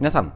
皆さん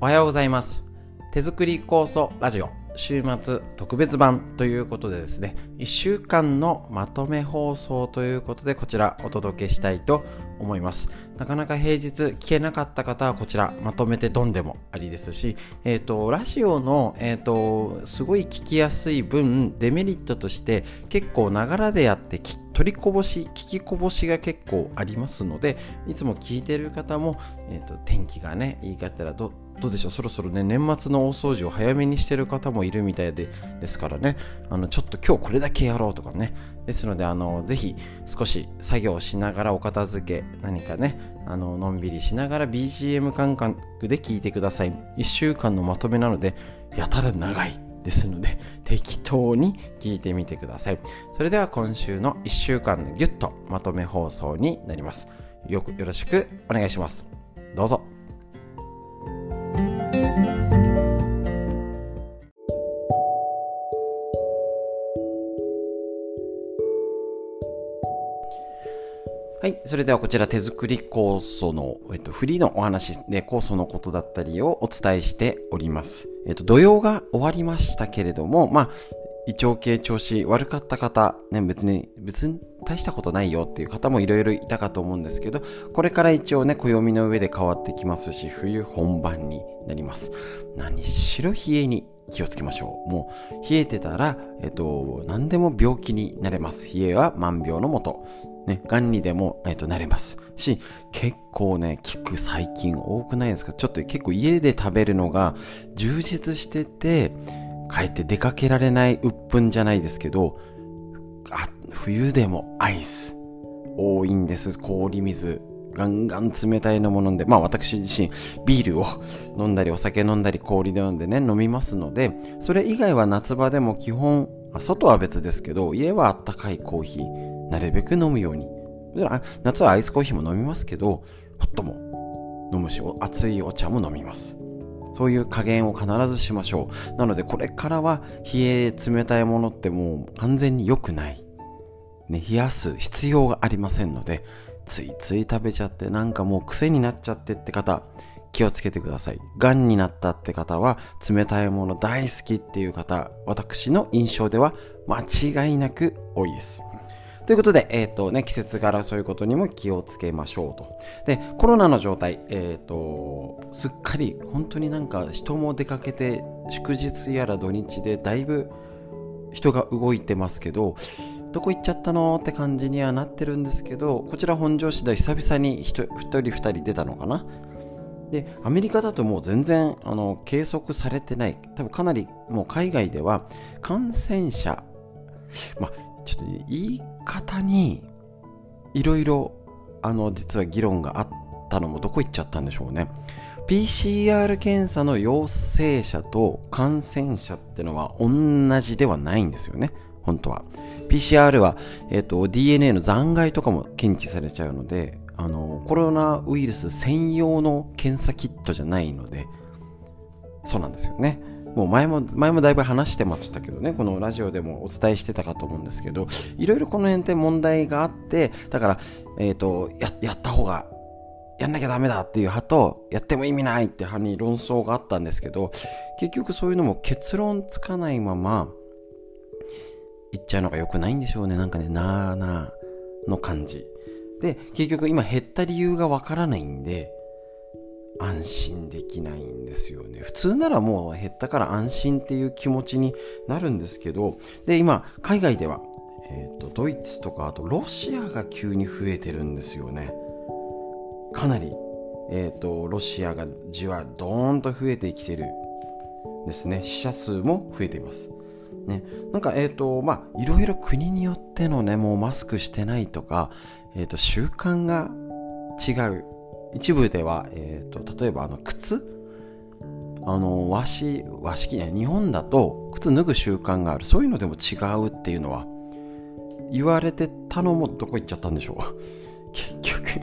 おはようございます。手作り酵素ラジオ。週末特別版ということでですね1週間のまとめ放送ということでこちらお届けしたいと思います。なかなか平日聞けなかった方はこちらまとめてドンでもありですしえっ、ー、とラジオのえっ、ー、とすごい聞きやすい分デメリットとして結構ながらでやって取りこぼし聞きこぼしが結構ありますのでいつも聞いてる方も、えーと、天気がねいいかったらどどうでしょう？そろそろね年末の大掃除を早めにしてる方もいるみたいでですからねあのちょっと今日これだけやろうとかね。ですのであのぜひ少し作業しながらお片付け何かねあののんびりしながら BGM 感覚で聞いてください。1週間のまとめなのでやたら長い。ですので適当に聞いてみてください。それでは今週の1週間のギュッとまとめ放送になります。よくよろしくお願いします。どうぞ。はい。それではこちら手作り酵素の、えっと、フリーのお話で酵素のことだったりをお伝えしております。えっと、土曜が終わりましたけれども、まあ、胃腸系調子悪かった方、ね、別に、別に大したことないよっていう方もいろいろいたかと思うんですけど、これから一応ね、暦の上で変わってきますし、冬本番になります。何しろ冷えに気をつけましょう。もう、冷えてたら、えっと、何でも病気になれます。冷えは万病のもと。ね、癌にでも、えっと、なれますし、結構ね、効く最近多くないですか？ちょっと結構家で食べるのが充実してて、帰って出かけられない鬱憤じゃないですけど、あ、冬でもアイス多いんです。氷水。ガンガン冷たいのも飲んで、まあ私自身ビールを飲んだりお酒飲んだり氷で飲んでね、飲みますので、それ以外は夏場でも基本、外は別ですけど、家はあったかいコーヒー、なるべく飲むように。夏はアイスコーヒーも飲みますけど、ホットも飲むし、熱いお茶も飲みます。そういう加減を必ずしましょう。なので、これからは冷え冷たいものってもう完全に良くない。ね、冷やす必要がありませんので、ついつい食べちゃってなんかもう癖になっちゃってって方、気をつけてください。癌になったって方は、冷たいもの大好きっていう方、私の印象では間違いなく多いです。ということで、えっ、ー、とね、季節柄そういうことにも気をつけましょうと。で、コロナの状態、えっ、ー、と、すっかり本当になんか人も出かけて、祝日やら土日でだいぶ人が動いてますけど、どこ行っちゃったのって感じにはなってるんですけど、こちら本庄市で久々に 1, 1人2人出たのかな。で、アメリカだともう全然あの計測されてない。多分かなりもう海外では感染者、まあ、ちょっと言い方にいろいろあの実は議論があったのもどこ行っちゃったんでしょうね。PCR 検査の陽性者と感染者ってのは同じではないんですよね。本当は。PCR は、えーと、DNA の残骸とかも検知されちゃうのであのコロナウイルス専用の検査キットじゃないのでそうなんですよね。もう前も、前もだいぶ話してましたけどね、このラジオでもお伝えしてたかと思うんですけど、いろいろこの辺って問題があって、だから、えっ、ー、と、や、やった方が、やんなきゃダメだっていう派と、やっても意味ないって派に論争があったんですけど、結局そういうのも結論つかないまま、言っちゃうのが良くないんでしょうね。なんかね、なーなーの感じ。で、結局今減った理由がわからないんで、安心できないんですよね。普通ならもう減ったから安心っていう気持ちになるんですけど、で、今、海外では、え、ー、と、ドイツとか、あとロシアが急に増えてるんですよね。かなり、え、ー、と、ロシアがじわドーンと増えてきてるですね。死者数も増えています。ね、なんか、えっ、ー、と、まあ、いろいろ国によってのね、もうマスクしてないとか、えっ、と、習慣が違う一部では、えーと、例えばあの靴。あの和紙和紙ね日本だと靴脱ぐ習慣がある。そういうのでも違うっていうのは言われてたのもどこ行っちゃったんでしょう。結局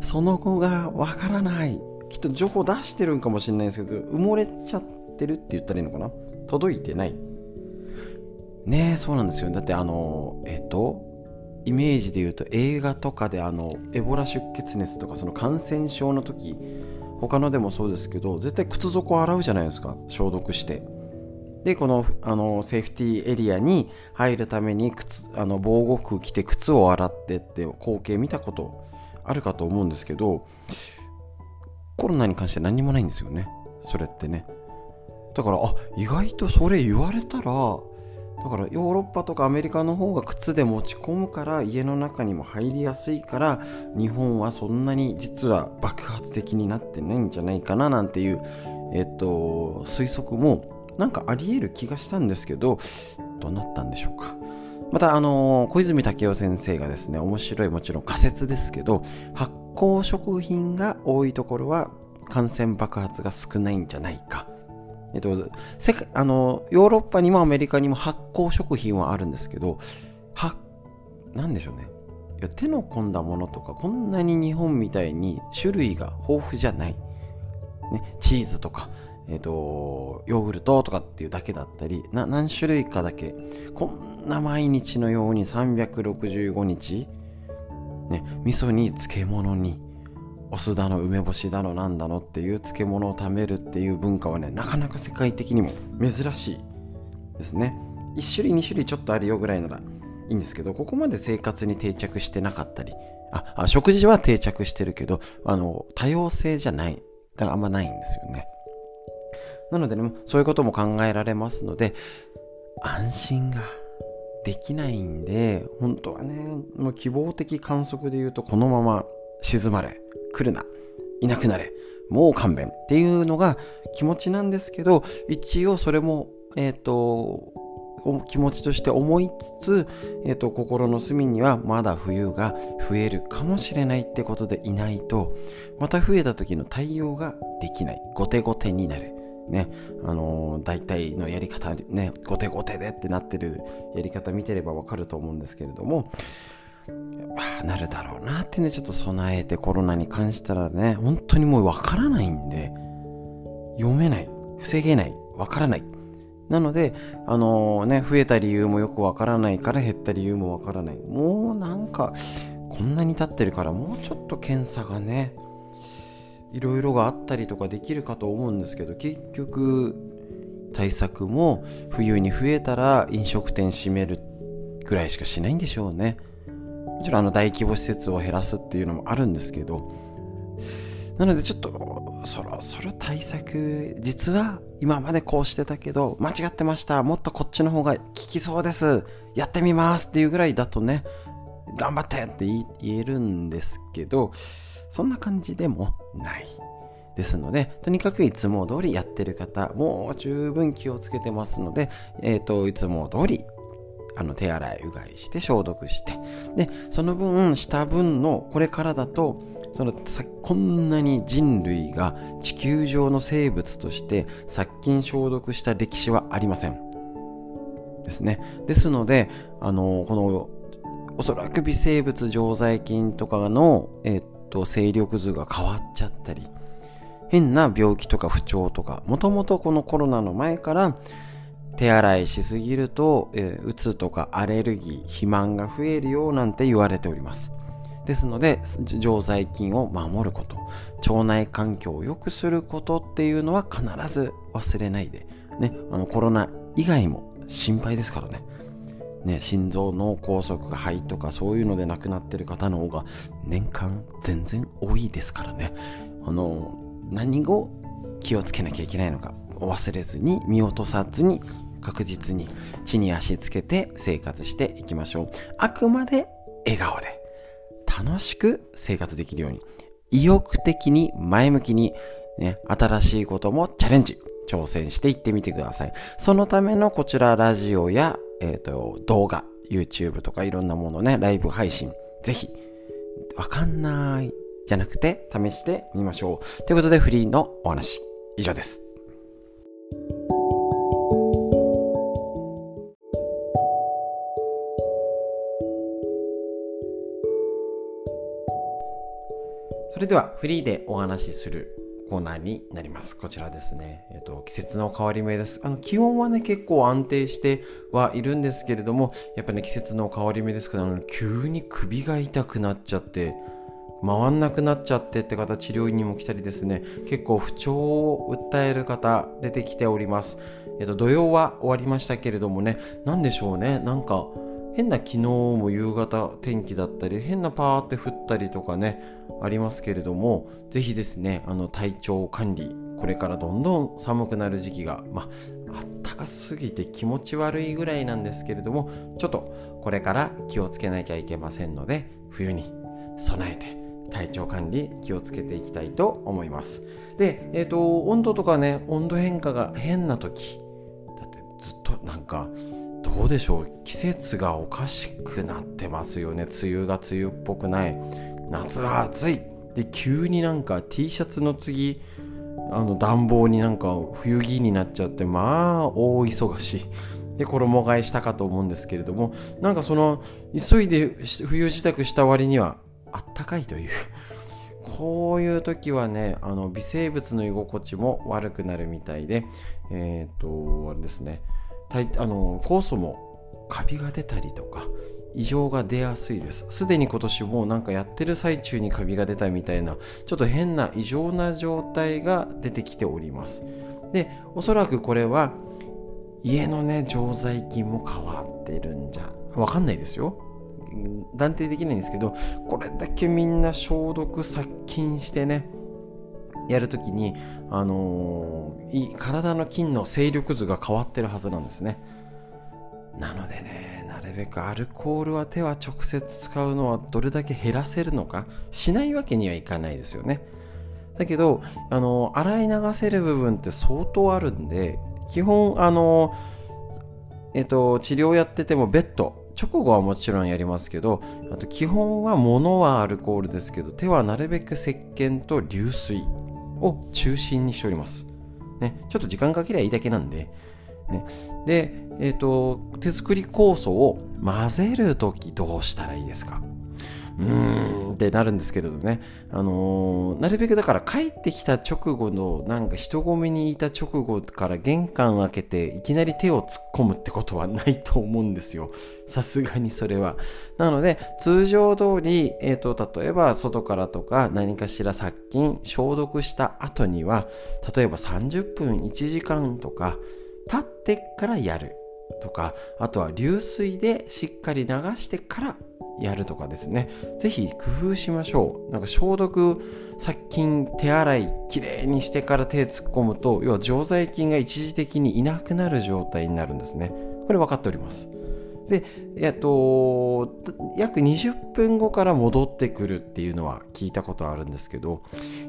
その後がわからない。きっと情報出してるんかもしれないですけど埋もれちゃってるって言ったらいいのかな。届いてない。ねえそうなんですよ。だってあのえっ、ー、とイメージで言うと映画とかであのエボラ出血熱とかその感染症の時他のでもそうですけど絶対靴底を洗うじゃないですか。消毒して。でこのあのセーフティーエリアに入るために靴あの防護服着て靴を洗ってって光景見たことあるかと思うんですけどコロナに関して何にもないんですよね。それってね。だからあ意外とそれ言われたらだからヨーロッパとかアメリカの方が靴で持ち込むから家の中にも入りやすいから日本はそんなに実は爆発的になってないんじゃないかななんていうえっと推測もなんかあり得る気がしたんですけどどうなったんでしょうか。またあの小泉武夫先生がですね面白いもちろん仮説ですけど発酵食品が多いところは感染爆発が少ないんじゃないか。えっと、世界あのヨーロッパにもアメリカにも発酵食品はあるんですけどはなんでしょうね。いや手の込んだものとかこんなに日本みたいに種類が豊富じゃない、ね、チーズとか、えっと、ヨーグルトとかっていうだけだったりな何種類かだけこんな毎日のように365日、ね、味噌に漬物にお酢だの梅干しだのなんだのっていう漬物を食べるっていう文化はねなかなか世界的にも珍しいですね。1種類2種類ちょっとあるよぐらいならいいんですけどここまで生活に定着してなかったりああ食事は定着してるけどあの多様性じゃないがあんまないんですよね。なのでねそういうことも考えられますので安心ができないんで本当はねもう希望的観測で言うとこのまま静まれ来るな。いなくなれ。もう勘弁っていうのが気持ちなんですけど一応それもえっ、ー、と気持ちとして思いつつ、えーと、心の隅にはまだ冬が増えるかもしれないってことでいないとまた増えた時の対応ができない。後手後手になる。ね。あのー、大体のやり方ね後手後手でってなってるやり方見てればわかると思うんですけれどもなるだろうなってね、ちょっと備えてコロナに関したらね、本当にもうわからないんで、読めない、防げない、わからない。なので、あのー、ね、増えた理由もよくわからないから減った理由もわからない。もうなんか、こんなに経ってるからもうちょっと検査がね、いろいろがあったりとかできるかと思うんですけど、結局、対策も冬に増えたら飲食店閉めるぐらいしかしないんでしょうね。もちろんあの大規模施設を減らすっていうのもあるんですけど、なのでちょっとそろそろ対策、実は今までこうしてたけど、間違ってました。もっとこっちの方が効きそうです。やってみますっていうぐらいだとね、頑張ってって言えるんですけど、そんな感じでもない。ですので、とにかくいつも通りやってる方、もう十分気をつけてますので、えっ、ー、と、いつも通りあの手洗いうがいして消毒して。でその分した分のこれからだとそのこんなに人類が地球上の生物として殺菌消毒した歴史はありません。ですね。ですのであのこのおそらく微生物常在菌とかの、えっと勢力図が変わっちゃったり変な病気とか不調とかもともとこのコロナの前から手洗いしすぎると、えー、うつとかアレルギー、肥満が増えるよなんて言われております。ですので、常在菌を守ること、腸内環境を良くすることっていうのは必ず忘れないで、ね、あのコロナ以外も心配ですからね。ね、心臓脳梗塞が肺とかそういうので亡くなってる方の方が年間全然多いですからね。あの、何を気をつけなきゃいけないのか忘れずに見落とさずに確実に地に足つけて生活していきましょう。あくまで笑顔で楽しく生活できるように意欲的に前向きに、ね、新しいこともチャレンジ挑戦していってみてください。そのためのこちらラジオや、えーと、動画、YouTube とかいろんなものね、ライブ配信、ぜひ、わかんないじゃなくて試してみましょう。ということでフリーのお話、以上です。れではフリーでお話しするコーナーになります。こちらですね。えっ、と、季節の変わり目です。あの、気温はね、結構安定してはいるんですけれども、やっぱね、季節の変わり目ですから、急に首が痛くなっちゃって、回んなくなっちゃってって方治療院にも来たりですね結構不調を訴える方出てきておりますえっと土曜は終わりましたけれどもね何でしょうねなんか変な昨日も夕方天気だったり変なパーって降ったりとかねありますけれどもぜひですねあの体調管理これからどんどん寒くなる時期がまああったかすぎて気持ち悪いぐらいなんですけれどもちょっとこれから気をつけなきゃいけませんので冬に備えて体調管理気をつけていきたいと思います。でえっ、ー、と温度とかね温度変化が変な時だってずっとなんかどうでしょう？季節がおかしくなってますよね。梅雨が梅雨っぽくない。夏は暑い。で急になんか T シャツの次あの暖房になんか冬着になっちゃってまあ大忙し。で衣替えしたかと思うんですけれどもなんかその急いで冬支度した割にはあったかいという。こういう時はねあの微生物の居心地も悪くなるみたいでえっ、ー、とあれですね。あの酵素もカビが出たりとか異常が出やすいです。すでに今年もなんかやってる最中にカビが出たみたいなちょっと変な異常な状態が出てきております。でおそらくこれは家のね常在菌も変わってるんじゃわかんないですよ。断定できないんですけどこれだけみんな消毒殺菌してねやるときに、あのー、体の菌の勢力図が変わってるはずなんですね。なのでねなるべくアルコールは手は直接使うのはどれだけ減らせるのかしないわけにはいかないですよね。だけど、あのー、洗い流せる部分って相当あるんで基本あのー、えっと治療やっててもベッド直後はもちろんやりますけどあと基本は物はアルコールですけど手はなるべく石鹸と流水。を中心にしております、ね、ちょっと時間かけりゃいいだけなんで、ね、で、え、ー、と手作り酵素を混ぜるときどうしたらいいですか？うーんってなるんですけれどね、あのー、なるべくだから帰ってきた直後のなんか人混みにいた直後から玄関開けていきなり手を突っ込むってことはないと思うんですよ。さすがにそれは。なので通常通り、えーと、例えば外からとか何かしら殺菌消毒した後には例えば30分1時間とか経ってからやるとかあとは流水でしっかり流してからやるとかですね。是非工夫しましょう。なんか消毒殺菌手洗いきれいにしてから手突っ込むと要は常在菌が一時的にいなくなる状態になるんですね。これ分かっております。で、えっと、約20分後から戻ってくるっていうのは聞いたことあるんですけど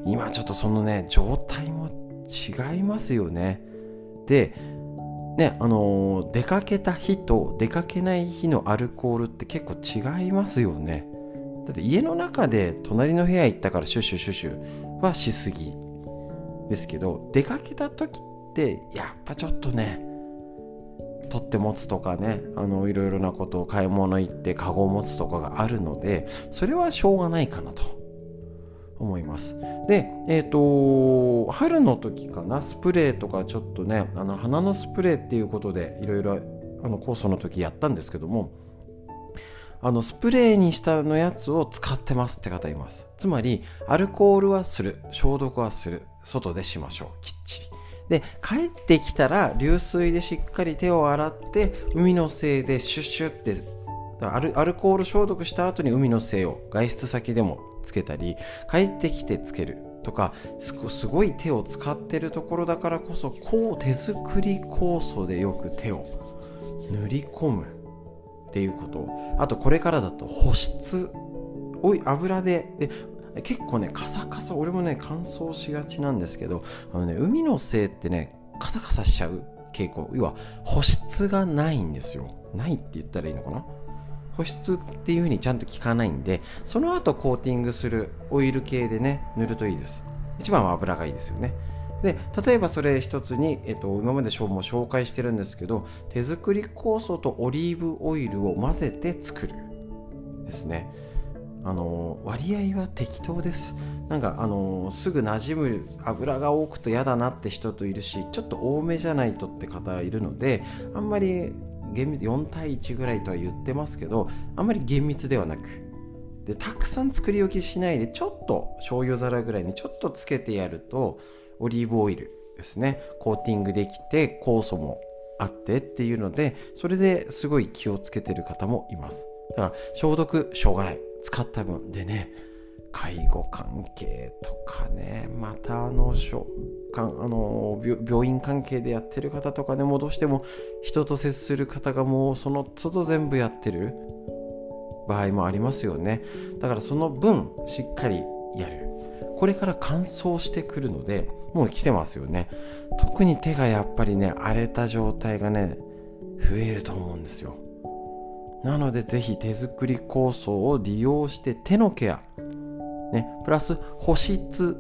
今ちょっとそのね状態も違いますよね。でねあの出かけた日と出かけない日のアルコールって結構違いますよね。だって家の中で隣の部屋行ったからシュッシュシュッシュはしすぎですけど出かけた時ってやっぱちょっとね取って持つとかねあのいろいろなことを買い物行ってカゴを持つとかがあるのでそれはしょうがないかなと思います。で、えっ、ー、と、春の時かな、スプレーとかちょっとね、あの花のスプレーっていうことでいろいろ酵素の時やったんですけども、あのスプレーにしたのやつを使ってますって方います。つまり、アルコールはする、消毒はする、外でしましょう、きっちり。で帰ってきたら流水でしっかり手を洗って海のせいでシュッシュってアルアルコール消毒した後に海のせいを外出先でもつけたり帰ってきてつけるとかすごい手を使ってるところだからこそこう手作り酵素でよく手を塗り込むっていうこと。あとこれからだと保湿。おい油で。で結構ねカサカサ。俺もね乾燥しがちなんですけどあのね海のせいってねカサカサしちゃう傾向。要は保湿がないんですよ。ないって言ったらいいのかな？保湿っていう風にちゃんと効かないんでその後コーティングするオイル系でね塗るといいです。一番は油がいいですよね。で例えばそれ一つに、えっと、今までも紹介してるんですけど手作り酵素とオリーブオイルを混ぜて作るですね。あの割合は適当です。なんかあのすぐ馴染む油が多くと嫌だなって人といるしちょっと多めじゃないとって方いるのであんまり厳密4対1ぐらいとは言ってますけどあんまり厳密ではなくでたくさん作り置きしないでちょっと醤油皿ぐらいにちょっとつけてやるとオリーブオイルですね。コーティングできて酵素もあってっていうのでそれですごい気をつけてる方もいます。だから消毒しょうがない。使った分でね。介護関係とかね。またあのかんあの病院関係でやってる方とかねもうどうしても人と接する方がもうその都度全部やってる場合もありますよね。だからその分しっかりやる。これから乾燥してくるのでもう来てますよね。特に手がやっぱりね荒れた状態がね増えると思うんですよ。なのでぜひ手作り酵素を利用して手のケアね、プラス保湿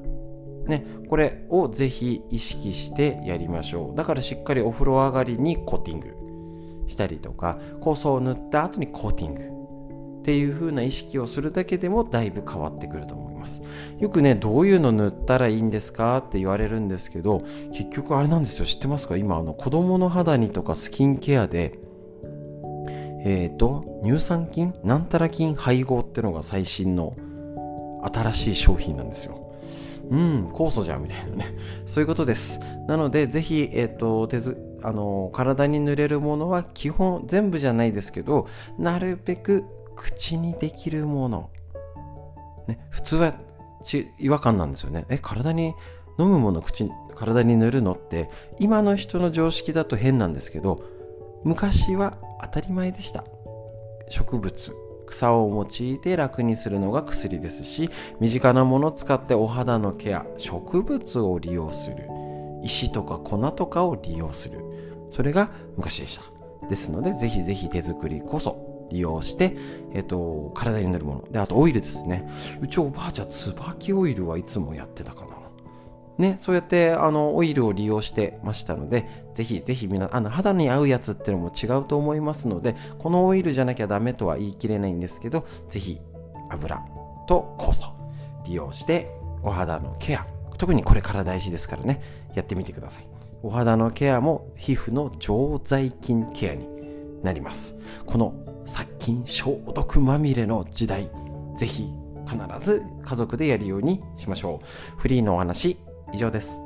ね、これをぜひ意識してやりましょう。だからしっかりお風呂上がりにコーティングしたりとか酵素を塗った後にコーティングっていう風な意識をするだけでもだいぶ変わってくると思います。よくねどういうの塗ったらいいんですかって言われるんですけど結局あれなんですよ。知ってますか？今あの子供の肌にとかスキンケアでえっ、ー、と乳酸菌？なんたら菌配合ってのが最新の新しい商品なんですよ。うん、酵素じゃんみたいなね。そういうことです。なので、ぜひ、えっ、ー、と、手ず、あの、体に塗れるものは基本、全部じゃないですけど、なるべく口にできるもの。ね、普通はち違和感なんですよね。え、体に飲むもの口体に塗るのって今の人の常識だと変なんですけど昔は当たり前でした植物草を用いて楽にするのが薬ですし身近なものを使ってお肌のケア植物を利用する。石とか粉とかを利用する。それが昔でした。ですのでぜひぜひ手作りこそ利用して、えっと、体に塗るもの。であとオイルですね。うちおばあちゃん椿オイルはいつもやってたかな。ね、そうやってあのオイルを利用してましたので、ぜひぜひみなあの肌に合うやつっていうのも違うと思いますので、このオイルじゃなきゃダメとは言い切れないんですけど、ぜひ油と酵素利用してお肌のケア、特にこれから大事ですからね、やってみてください。お肌のケアも皮膚の常在菌ケアになります。この殺菌消毒まみれの時代、ぜひ必ず家族でやるようにしましょう。フリーのお話以上です。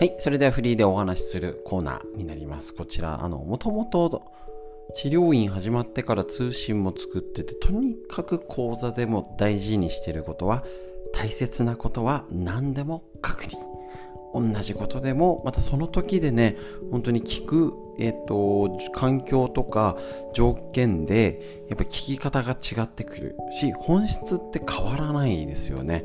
はい。それではフリーでお話しするコーナーになります。こちら、あの、もともと治療院始まってから通信も作ってて、とにかく講座でも大事にしてることは、大切なことは何でも確認。同じことでも、またその時でね、本当に聞くえ、ー、と、環境とか条件で、やっぱ聞き方が違ってくるし、本質って変わらないですよね。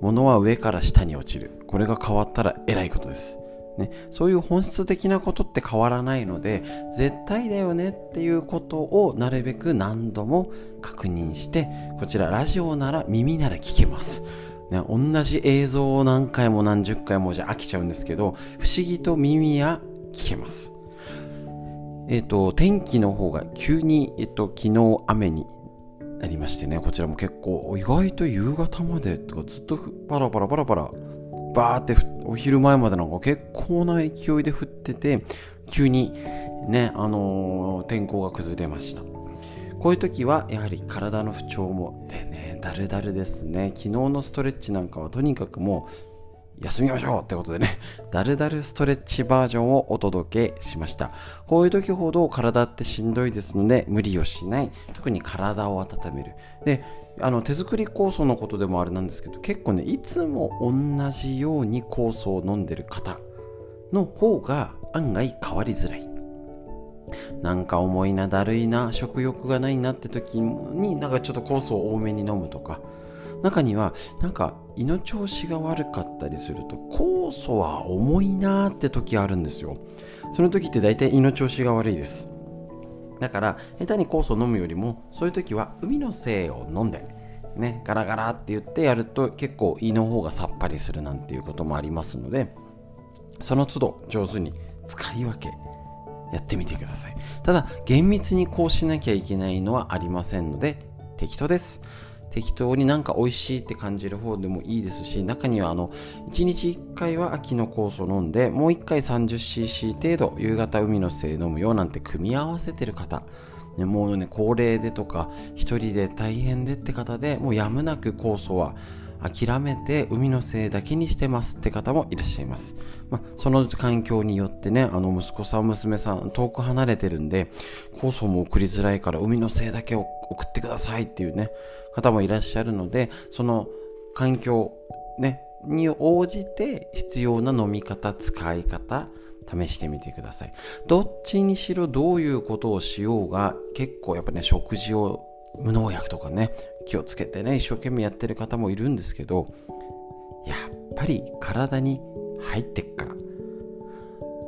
物は上から下に落ちる。これが変わったら偉いことです。ね、そういう本質的なことって変わらないので絶対だよねっていうことをなるべく何度も確認してこちらラジオなら耳なら聞けます、ね、同じ映像を何回も何十回もじゃ飽きちゃうんですけど不思議と耳や聞けますえっ、ー、と、天気の方が急に、えっ、ー、と、昨日雨になりましてね、こちらも結構、意外と夕方までとかずっとパラパラパラパラ、バーってお昼前までなんか結構な勢いで降ってて、急にね、あのー、天候が崩れました。こういう時はやはり体の不調もでね、だるだるですね。昨日のストレッチなんかはとにかくもう休みましょうってことでね、だるだるストレッチバージョンをお届けしました。こういう時ほど体ってしんどいですので、無理をしない。特に体を温める。で、あの手作り酵素のことでもあれなんですけど、結構ね、いつも同じように酵素を飲んでる方の方が案外変わりづらい。なんか重いな、だるいな、食欲がないなって時に、なんかちょっと酵素を多めに飲むとか、中にはなんか胃の調子が悪かったりすると酵素は重いなーって時あるんですよ。その時って大体胃の調子が悪いです。だから下手に酵素を飲むよりもそういう時は海の精を飲んでねガラガラって言ってやると結構胃の方がさっぱりするなんていうこともありますのでその都度上手に使い分けやってみてください。ただ厳密にこうしなきゃいけないのはありませんので適当です。適当になんか美味しいって感じる方でもいいですし中にはあの1日1回は秋の酵素飲んでもう1回 30cc 程度夕方海の精飲むよなんて組み合わせてる方、もうね高齢でとか一人で大変でって方でもうやむなく酵素は諦めて海のせいだけにしてますって方もいらっしゃいます。まあ、その環境によってね、あの息子さん、娘さん、遠く離れてるんで、酵素も送りづらいから海のせいだけを送ってくださいっていうね、方もいらっしゃるので、その環境、ね、に応じて必要な飲み方、使い方、試してみてください。どっちにしろどういうことをしようが、結構やっぱね、食事を無農薬とかね気をつけてね一生懸命やってる方もいるんですけどやっぱり体に入ってっから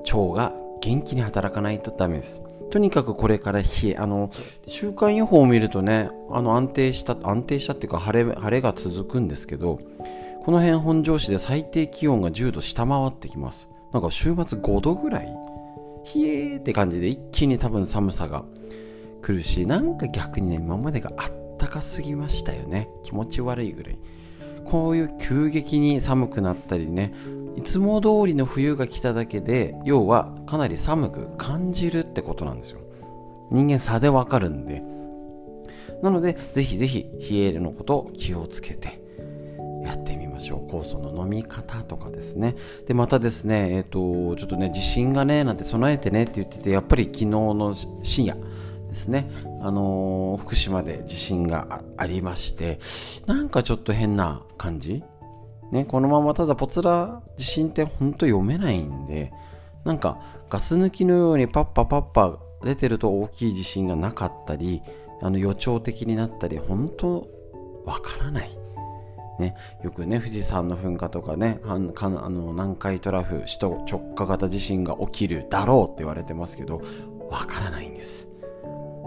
腸が元気に働かないとダメですとにかくこれから冷えあの週間予報を見るとねあの安定した安定したっていうか晴れ晴れが続くんですけどこの辺本庄市で最低気温が10度下回ってきます。なんか週末5度ぐらい冷えーって感じで一気に多分寒さが来るしなんか逆にね今までがあったかすぎましたよね。気持ち悪いぐらい。こういう急激に寒くなったりねいつも通りの冬が来ただけで要はかなり寒く感じるってことなんですよ。人間差でわかるんで。なのでぜひぜひ冷えるのことを気をつけてやってみましょう。酵素の飲み方とかですね。でまたですねえっ、ー、とちょっとね地震がねなんて備えてねって言っててやっぱり昨日の深夜ですね、あのー、福島で地震がありまして、なんかちょっと変な感じね、このままただぽつら地震ってほんと読めないんで、なんかガス抜きのようにパッパパッパ出てると大きい地震がなかったり、あの予兆的になったり、本当わからない。ね、よくね富士山の噴火とかねあの南海トラフ首都直下型地震が起きるだろうって言われてますけどわからないんです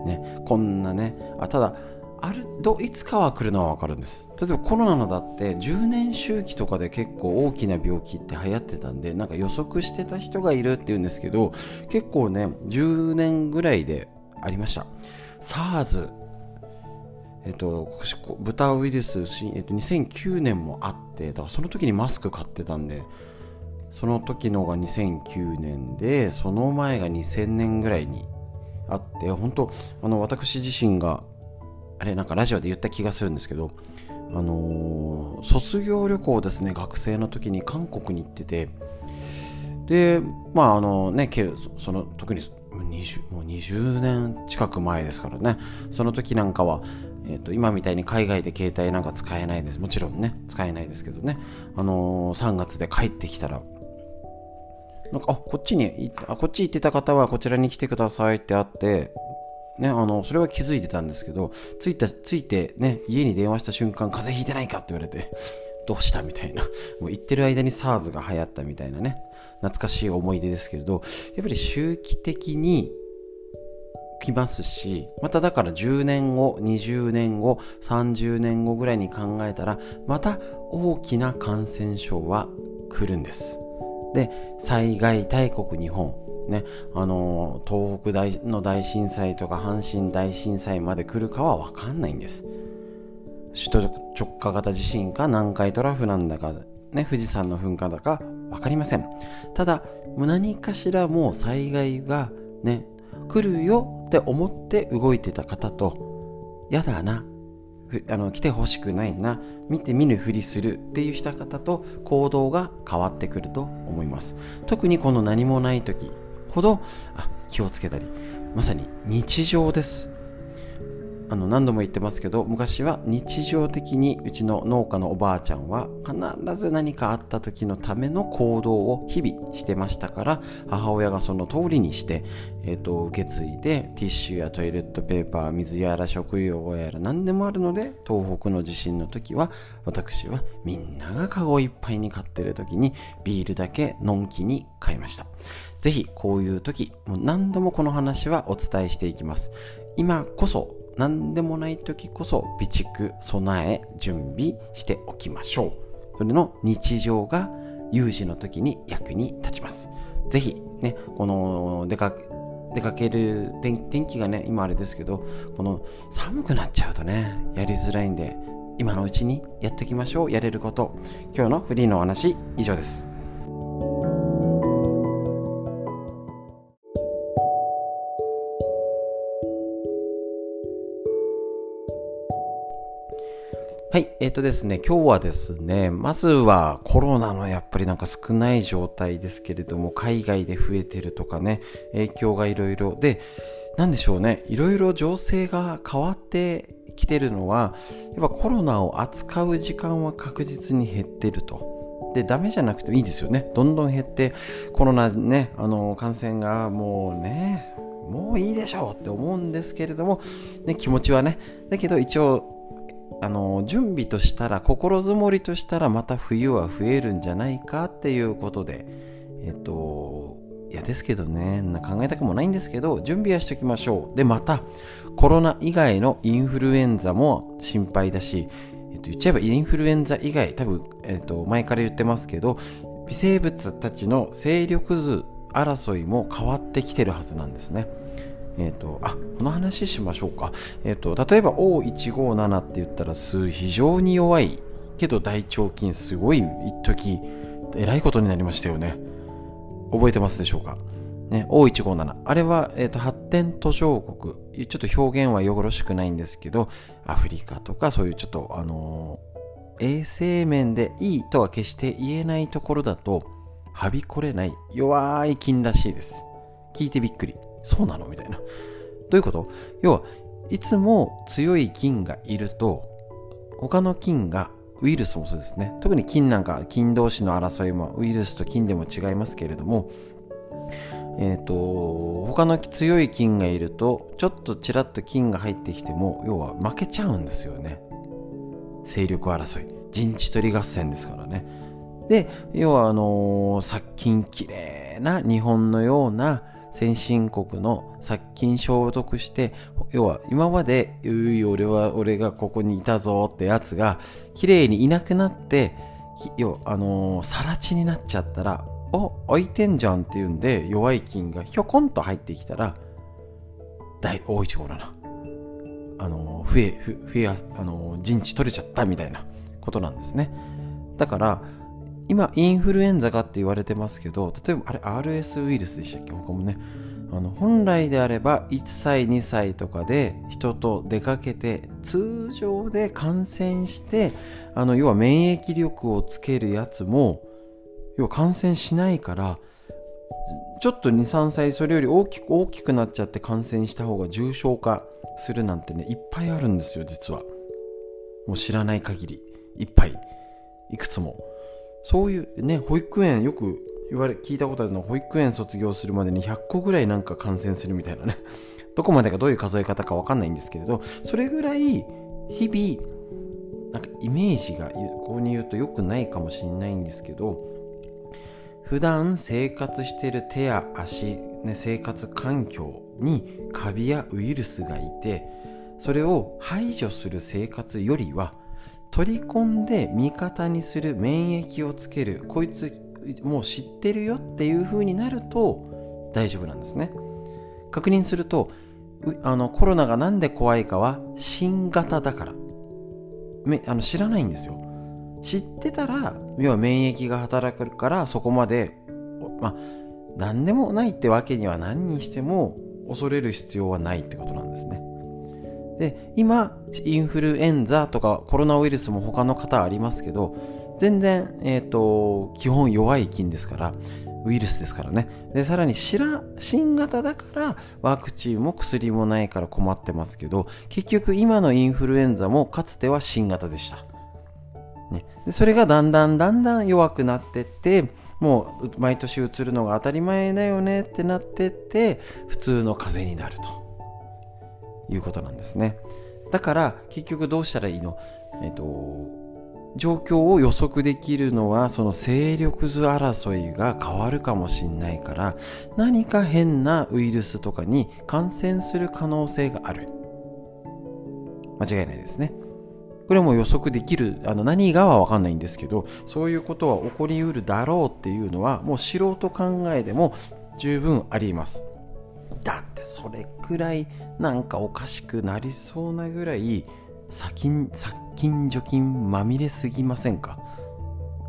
ね、こんなねあただあるどいつかは来るのは分かるんです。例えばコロナのだって10年周期とかで結構大きな病気って流行ってたんでなんか予測してた人がいるっていうんですけど結構ね10年ぐらいでありました。SARS えっと、豚ウイルス、えっと、2009年もあってだからその時にマスク買ってたんでその時のが2009年でその前が2000年ぐらいにあって本当あの私自身があれなんかラジオで言った気がするんですけどあのー、卒業旅行ですね学生の時に韓国に行っててでまああのねその特に20もう20年近く前ですからねその時なんかはえーと、今みたいに海外で携帯なんか使えないです。もちろんね使えないですけどね、あのー、3月で帰ってきたらなんか、あ、こっちに、あ、こっち行ってた方はこちらに来てくださいってあって、ね、あの、それは気づいてたんですけど、着いた、着いてね、家に電話した瞬間、風邪ひいてないかって言われて、どうしたみたいな。もう行ってる間に SARS が流行ったみたいなね、懐かしい思い出ですけれど、やっぱり周期的に来ますし、まただから10年後、20年後、30年後ぐらいに考えたら、また大きな感染症は来るんです。で災害大国日本ね、あの東北大の大震災とか阪神大震災まで来るかは分かんないんです。首都直下型地震か南海トラフなんだか、ね、富士山の噴火だか分かりません。ただ何かしらもう災害がね来るよって思って動いてた方とやだなあの来てほしくないな見て見ぬふりするっていうした方と行動が変わってくると思います。特にこの何もない時ほどあ気をつけたりまさに日常です。あの何度も言ってますけど昔は日常的にうちの農家のおばあちゃんは必ず何かあった時のための行動を日々してましたから母親がその通りにして、えーと、受け継いでティッシュやトイレットペーパー水やら食用やら何でもあるので東北の地震の時は私はみんながカゴいっぱいに買ってる時にビールだけのんきに買いました。ぜひこういう時もう何度もこの話はお伝えしていきます。今こそ何でもない時こそ備蓄備え準備しておきましょうそれの日常が有事の時に役に立ちますぜひねこの出かけ出かける天気がね今あれですけどこの寒くなっちゃうとねやりづらいんで今のうちにやっておきましょうやれること今日のフリーのお話以上ですはい、えっ、ー、とですね、今日はですね、まずはコロナのやっぱりなんか少ない状態ですけれども、海外で増えてるとかね、影響がいろいろで、なんでしょうね、いろいろ情勢が変わってきてるのは、やっぱコロナを扱う時間は確実に減ってると。で、ダメじゃなくてもいいですよね。どんどん減って、コロナね、あの、感染がもうね、もういいでしょうって思うんですけれども、ね、気持ちはね、だけど一応、あの準備としたら心づもりとしたらまた冬は増えるんじゃないかっていうことでえっと嫌ですけどね考えたくもないんですけど準備はしておきましょうでまたコロナ以外のインフルエンザも心配だし、えっと、言っちゃえばインフルエンザ以外多分、えっと、前から言ってますけど微生物たちの勢力図争いも変わってきてるはずなんですね。えっ、ー、と、あ、この話しましょうか。えっ、ー、と、例えば O157 って言ったら数非常に弱いけど大腸菌すごい一時えらいことになりましたよね。覚えてますでしょうか？ね、O157。あれは、えーと、発展途上国。ちょっと表現はよろしくないんですけど、アフリカとかそういうちょっと、あのー、衛生面でいいとは決して言えないところだと、はびこれない弱い菌らしいです。聞いてびっくり。そうなの？みたいな。どういうこと？要はいつも強い菌がいると他の菌がウイルスもそうですね。特に菌なんか菌同士の争いもウイルスと菌でも違いますけれどもえっ、ー、と他の強い菌がいるとちょっとちらっと菌が入ってきても要は負けちゃうんですよね。勢力争い。陣地取り合戦ですからね。で要はあのー、殺菌きれいな日本のような先進国の殺菌消毒して要は今まで「うい俺は俺がここにいたぞ」ってやつが綺麗にいなくなって要あのー、更地になっちゃったら「お開いてんじゃん」っていうんで弱い菌がひょこんと入ってきたら大大一号だなあの、増え増えあの、陣地取れちゃったみたいなことなんですね。だから今インフルエンザかって言われてますけど例えばあれ RS ウイルスでしたっけ？他もね。あの本来であれば1歳2歳とかで人と出かけて通常で感染してあの要は免疫力をつけるやつも要は感染しないからちょっと23歳それより大きく大きくなっちゃって感染した方が重症化するなんてねいっぱいあるんですよ実は。もう知らない限り。いっぱい。いくつも。そういうね保育園よく言われ聞いたことあるの保育園卒業するまでに100個ぐらいなんか感染するみたいなね。どこまでがどういう数え方か分かんないんですけれどそれぐらい日々なんかイメージがこうに言うと良くないかもしれないんですけど普段生活してる手や足、ね、生活環境にカビやウイルスがいてそれを排除する生活よりは取り込んで味方にする免疫をつける。こいつもう知ってるよっていう風になると大丈夫なんですね。確認するとあのコロナが何で怖いかは新型だから。めあの知らないんですよ。知ってたら要は免疫が働くからそこまでまあ何でもないってわけには何にしても恐れる必要はないってことなんですね。で今インフルエンザとかコロナウイルスも他の方ありますけど全然、えーと、基本弱い菌ですからウイルスですからね。でさらに新型だからワクチンも薬もないから困ってますけど結局今のインフルエンザもかつては新型でした、ね、でそれがだんだんだんだん弱くなってってもう毎年うつるのが当たり前だよねってなってって普通の風邪になると。いうことなんですね。だから結局どうしたらいいの？えっ、と状況を予測できるのはその勢力図争いが変わるかもしれないから何か変なウイルスとかに感染する可能性がある。間違いないですね。これも予測できるあの何がは分かんないんですけどそういうことは起こりうるだろうっていうのはもう素人考えでも十分あります。だってそれくらいなんかおかしくなりそうなぐらい殺菌殺菌除菌まみれすぎませんか？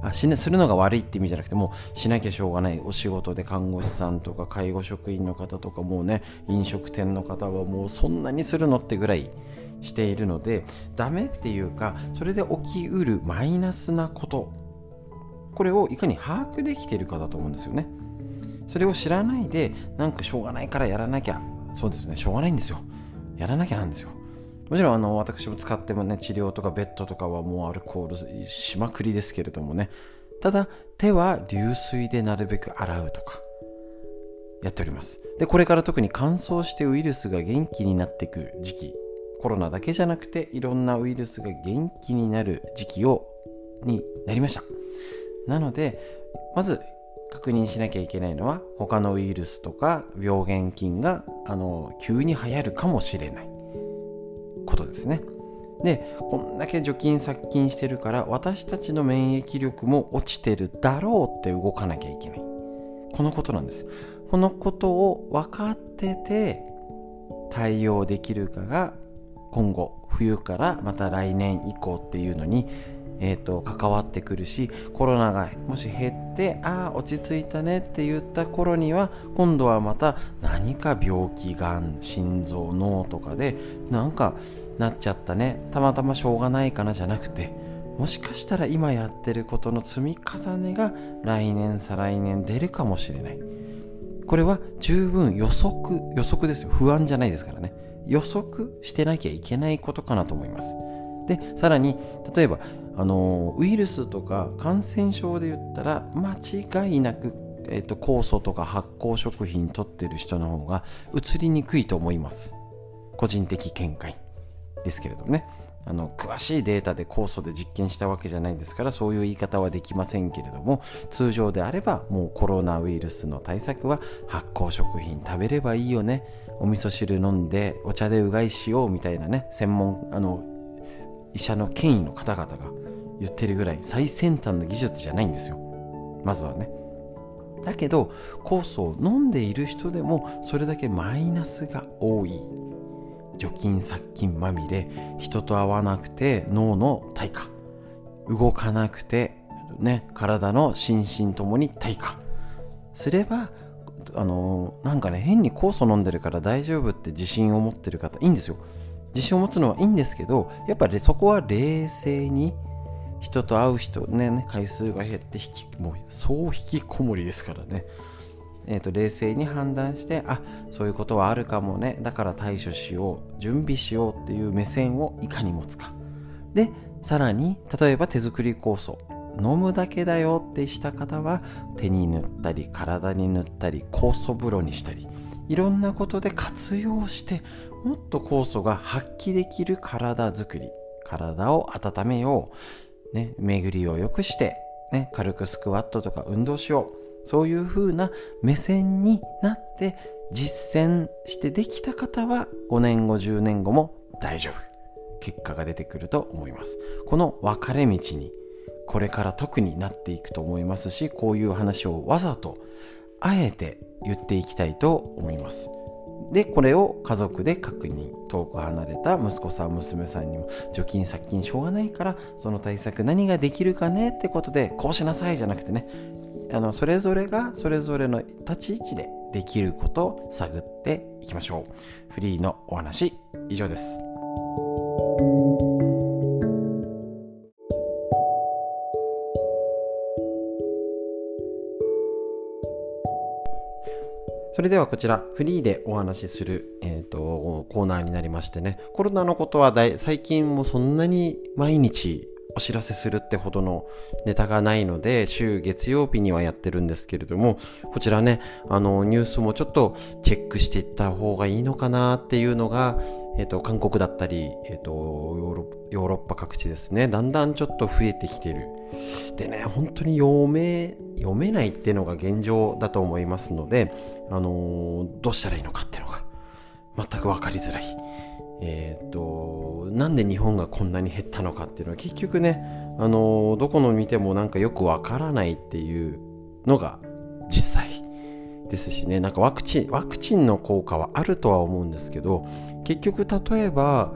あし、ね、するのが悪いって意味じゃなくてもうしなきゃしょうがない。お仕事で看護師さんとか介護職員の方とかもうね飲食店の方はもうそんなにするのってぐらいしているのでダメっていうかそれで起きうるマイナスなこと。これをいかに把握できているかだと思うんですよね。それを知らないでなんかしょうがないからやらなきゃそうですね。しょうがないんですよ。やらなきゃなんですよ。もちろんあの私も使ってもね治療とかベッドとかはもうアルコールしまくりですけれどもね。ただ手は流水でなるべく洗うとかやっております。でこれから特に乾燥してウイルスが元気になっていく時期コロナだけじゃなくていろんなウイルスが元気になる時期をになりました。なのでまず確認しなきゃいけないのは他のウイルスとか病原菌があの急に流行るかもしれない。ことですね。でこんだけ除菌殺菌してるから私たちの免疫力も落ちてるだろうって動かなきゃいけない。このことなんです。このことを分かってて対応できるかが今後冬からまた来年以降っていうのにえーと、関わってくるしコロナがもし減ってああ落ち着いたねって言った頃には今度はまた何か病気がん心臓脳とかでなんかなっちゃったね。たまたましょうがないかなじゃなくてもしかしたら今やってることの積み重ねが来年再来年出るかもしれない。これは十分予測予測ですよ。不安じゃないですからね。予測してなきゃいけないことかなと思います。でさらに例えばあのウイルスとか感染症で言ったら間違いなく、えーと、酵素とか発酵食品取ってる人の方が移りにくいと思います。個人的見解ですけれどもね。あの詳しいデータで酵素で実験したわけじゃないですからそういう言い方はできませんけれども通常であればもうコロナウイルスの対策は発酵食品食べればいいよね。お味噌汁飲んでお茶でうがいしようみたいなね専門あの医者の権威の方々が言ってるぐらい最先端の技術じゃないんですよ。まずはね。だけど酵素を飲んでいる人でもそれだけマイナスが多い。除菌殺菌まみれ。人と会わなくて脳の退化動かなくてね体の心身ともに退化すればあのなんかね変に酵素飲んでるから大丈夫って自信を持ってる方いいんですよ。自信を持つのはいいんですけどやっぱりそこは冷静に人と会う人ね回数が減って引きもう総引きこもりですからね。えーと、冷静に判断してあそういうことはあるかもね。だから対処しよう準備しようっていう目線をいかに持つか。でさらに例えば手作り酵素。飲むだけだよってした方は手に塗ったり体に塗ったり酵素風呂にしたり。いろんなことで活用してもっと酵素が発揮できる体づくり。体を温めよう、ね、巡りを良くして、ね、軽くスクワットとか運動しよう。そういう風な目線になって実践してできた方は5年後10年後も大丈夫。結果が出てくると思います。この分かれ道にこれから特になっていくと思いますしこういう話をわざとあえて言っていきたいと思います。でこれを家族で確認。遠く離れた息子さん娘さんにも除菌殺菌しょうがないからその対策何ができるかねってことでこうしなさいじゃなくてね。あのそれぞれがそれぞれの立ち位置でできることを探っていきましょう。フリーのお話以上です。それではこちら、フリーでお話しする、えーと、コーナーになりましてね、コロナのことは最近もそんなに毎日お知らせするってほどのネタがないので、週月曜日にはやってるんですけれども、こちらね、あの、ニュースもちょっとチェックしていった方がいいのかなっていうのが、えっ、と、韓国だったり、えっ、ー、とヨーロッパ各地ですね、だんだんちょっと増えてきてる。でね、本当に読め、読めないっていうのが現状だと思いますので、あのー、どうしたらいいのかっていうのが全く分かりづらい。えっ、と、なんで日本がこんなに減ったのかっていうのは結局ね、あのどこの見てもなんかよくわからないっていうのが実際ですしねなんかワクチンワクチンの効果はあるとは思うんですけど結局例えば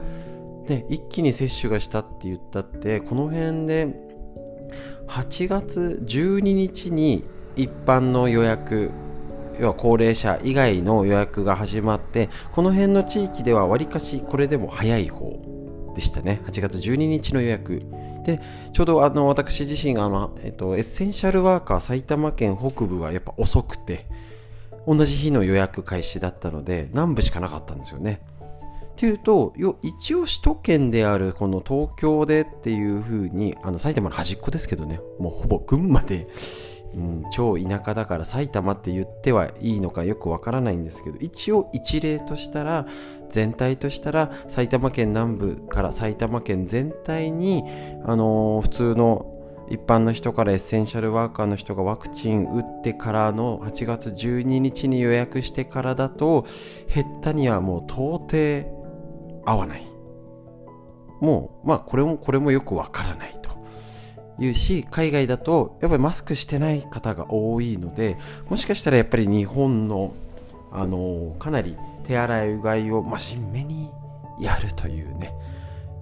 で一気に接種がしたって言ったってこの辺で8月12日に一般の予約要は高齢者以外の予約が始まってこの辺の地域ではわりかしこれでも早い方でしたね。8月12日の予約。でちょうどあの私自身があの、えっと、エッセンシャルワーカー埼玉県北部はやっぱ遅くて同じ日の予約開始だったので南部しかなかったんですよね。っていうと一応首都圏であるこの東京でっていう風にあの埼玉の端っこですけどね。もうほぼ群馬でうん、超田舎だから埼玉って言ってはいいのかよくわからないんですけど一応一例としたら全体としたら埼玉県南部から埼玉県全体に、あのー、普通の一般の人からエッセンシャルワーカーの人がワクチン打ってからの8月12日に予約してからだと減ったにはもう到底合わない。もうまあこれもこれもよくわからないと。いうし海外だとやっぱりマスクしてない方が多いのでもしかしたらやっぱり日本のあのかなり手洗いうがいを真面目にやるというね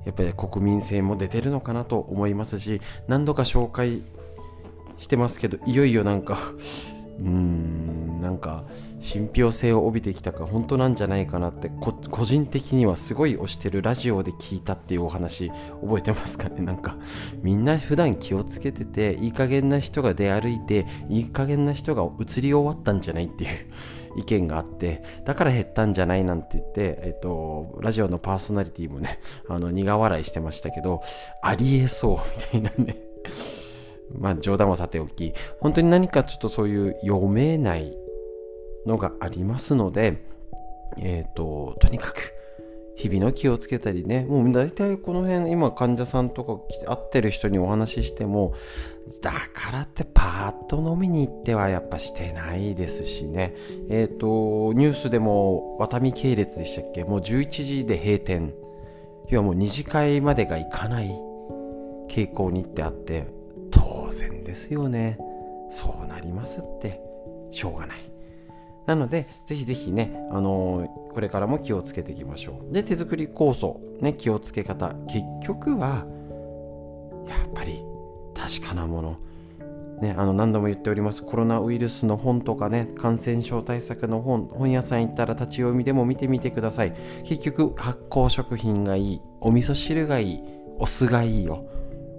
やっぱり国民性も出てるのかなと思いますし何度か紹介してますけどいよいよなんか うーんなんか信憑性を帯びてきたか本当なんじゃないかなって個人的にはすごい推してるラジオで聞いたっていうお話覚えてますかね？なんかみんな普段気をつけてていい加減な人が出歩いていい加減な人が移り終わったんじゃないっていう。意見があってだから減ったんじゃないなんて言って、えっと、ラジオのパーソナリティもね あの苦笑いしてましたけどありえそうみたいなね。まあ冗談はさておき。本当に何かちょっとそういう読めないのがありますので、えっ、ー、と、とにかく、日々の気をつけたりね、もう大体この辺、今患者さんとか会ってる人にお話ししても、だからってパーッと飲みに行ってはやっぱしてないですしね。えっ、ー、と、ニュースでも、ワタミ系列でしたっけ？もう11時で閉店。要はもう2次会までが行かない傾向にってあって、当然ですよね。そうなりますって、しょうがない。なので、ぜひぜひね、あのー、これからも気をつけていきましょう。で、手作り酵素、ね、気をつけ方。結局は、やっぱり確かなもの。ね、あの何度も言っております。コロナウイルスの本とかね感染症対策の本本屋さん行ったら立ち読みでも見てみてください。結局発酵食品がいいお味噌汁がいいお酢がいいよ。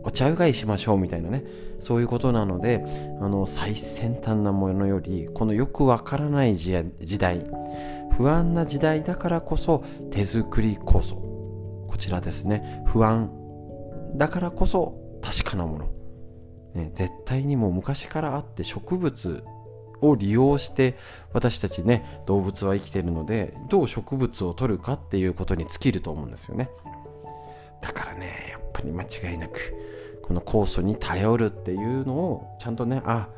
お茶うがいしましょうみたいなね。そういうことなのであの最先端なものよりこのよくわからない時代不安な時代だからこそ手作りこそ。こちらですね。不安だからこそ確かなもの、ね、絶対にもう昔からあって植物を利用して私たちね動物は生きているのでどう植物を取るかっていうことに尽きると思うんですよね。だからねやっぱり間違いなくこの酵素に頼るっていうのをちゃんとねあ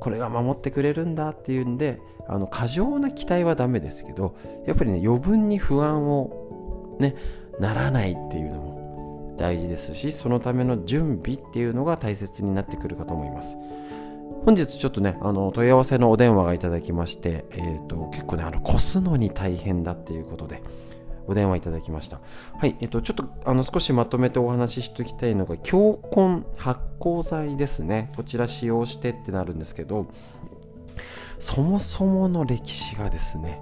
これが守ってくれるんだっていうんであの過剰な期待はダメですけどやっぱりね余分に不安をねならないっていうのも大事ですしそのための準備っていうのが大切になってくるかと思います本日ちょっとねあの問い合わせのお電話がいただきまして、えーと、結構ねあの越すのに大変だっていうことでお電話いただきました。はい、えっと、ちょっとあの少しまとめてお話ししておきたいのが、強根発酵剤ですね。こちら使用してってなるんですけど、そもそもの歴史がですね、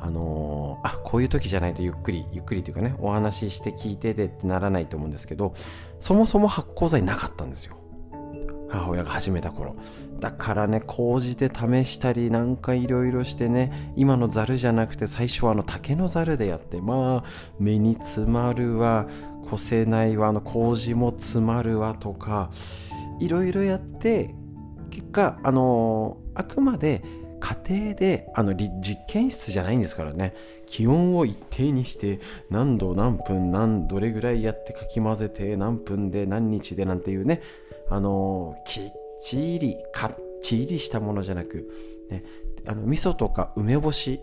あのー、あこういう時じゃないとゆっくりゆっくりというかねお話しして聞いてでってならないと思うんですけどそもそも発酵剤なかったんですよ。母親が始めた頃。だからね麹で試したりなんかいろいろしてね今のザルじゃなくて最初はあの竹のザルでやってまあ目に詰まるわこせないわあの麹も詰まるわとかいろいろやって結果あのあくまで家庭であの実験室じゃないんですからね。気温を一定にして何度何分何どれぐらいやってかき混ぜて何分で何日でなんていうね。あのきっちりかっちりしたものじゃなく、ね、あの味噌とか梅干し。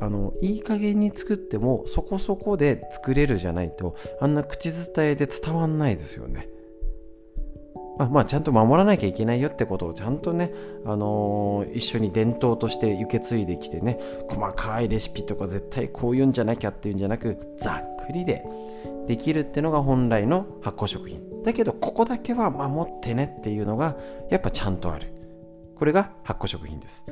あのいい加減に作ってもそこそこで作れるじゃないとあんな口伝えで伝わんないですよね。まあ、まあちゃんと守らなきゃいけないよってことをちゃんとね、あのー、一緒に伝統として受け継いできてね細かいレシピとか絶対こういうんじゃなきゃっていうんじゃなくざっくりでできるってのが本来の発酵食品。だけどここだけは守ってねっていうのがやっぱちゃんとある。これが発酵食品です。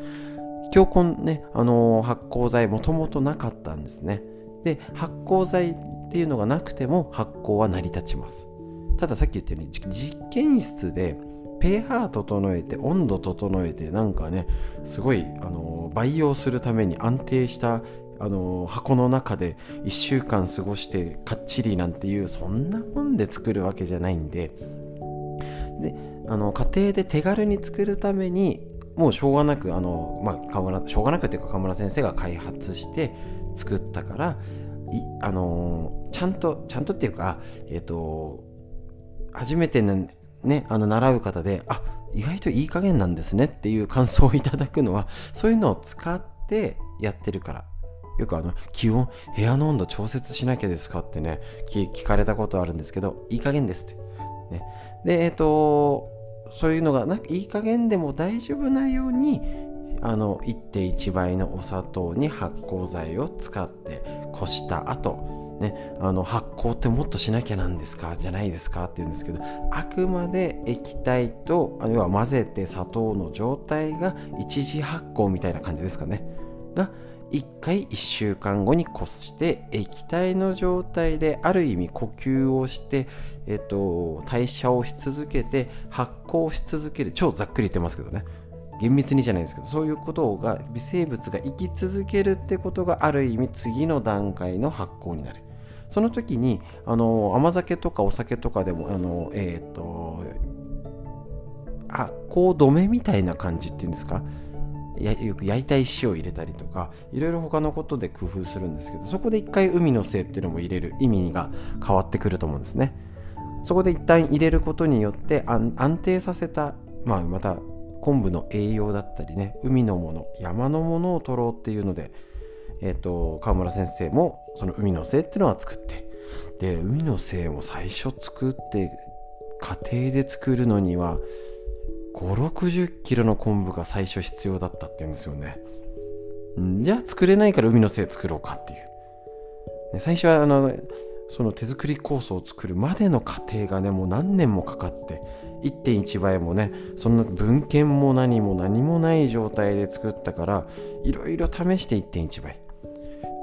強根ね、あのー、発酵剤もともとなかったんですね。で発酵剤っていうのがなくても発酵は成り立ちます。たださっき言ったように実験室で pH 整えて温度整えてなんかねすごい、あの、培養するために安定したあの箱の中で1週間過ごしてかっちりなんていうそんなもんで作るわけじゃないんで。であの家庭で手軽に作るためにもうしょうがなくあの、まあ、村しょうがなくっていうか河村先生が開発して作ったからいあのちゃんとちゃんとっていうかえっ、ー、と初めてねあの習う方であ意外といい加減なんですねっていう感想をいただくのは そういうのを使ってやってるから。よくあの気温部屋の温度調節しなきゃですかってね聞かれたことあるんですけどいい加減ですって、ね、でえっ、ー、とそういうのがなんかいい加減でも大丈夫なようにあの1.1倍のお砂糖に発酵剤を使ってこした後ね、あの発酵ってもっとしなきゃなんですか？じゃないですか？って言うんですけどあくまで液体と要は混ぜて砂糖の状態が一次発酵みたいな感じですかね？が1回1週間後にこして液体の状態である意味呼吸をして、えっと、代謝をし続けて発酵し続ける超ざっくり言ってますけどね。厳密にじゃないですけどそういうことが微生物が生き続けるってことがある意味次の段階の発酵になる。その時にあの甘酒とかお酒とかでもあのえっ、と発酵止めみたいな感じっていうんですか？よく焼いた石を入れたりとかいろいろ他のことで工夫するんですけどそこで一回海のせいっていうのも入れる意味が変わってくると思うんですね。そこで一旦入れることによって安定させた、まあ、また昆布の栄養だったりね海のもの山のものを取ろうっていうので、えーと、川村先生もその海のせいっていうのは作ってで海のせいも最初作って家庭で作るのには560キロの昆布が最初必要だったっていうんですよね。じゃあ作れないから海のせい作ろうかっていう、ね、最初はあのその手作り酵素を作るまでの過程がねもう何年もかかって1.1倍もねそんな文献も何も何もない状態で作ったからいろいろ試して1.1倍。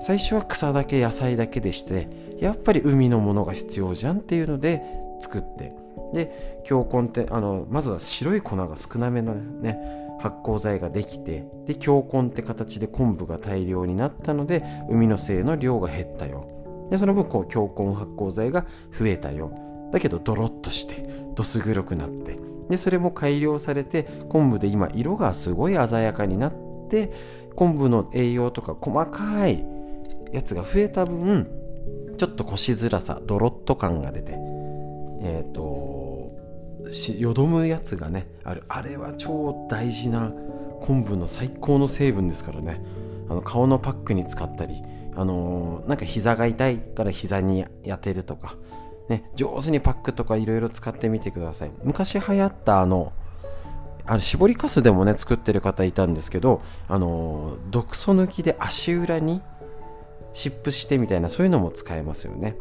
最初は草だけ野菜だけでしてやっぱり海のものが必要じゃんっていうので作って。で強根ってあのまずは白い粉が少なめのね発酵剤ができてで強根って形で昆布が大量になったので海の精の量が減ったよ。でその分こう強根発酵剤が増えたよ。だけどドロッとしてどす黒くなって。でそれも改良されて昆布で今色がすごい鮮やかになって昆布の栄養とか細かいやつが増えた分ちょっとこしづらさドロッと感が出てえっ、ー、とよどむやつがねある。あれは超大事な昆布の最高の成分ですからね。あの顔のパックに使ったりあのー、なんか膝が痛いから膝に当てるとかね上手にパックとかいろいろ使ってみてください。昔流行ったあのあの絞りかすでもね作ってる方いたんですけどあの毒素抜きで足裏に湿布してみたいなそういうのも使えますよね。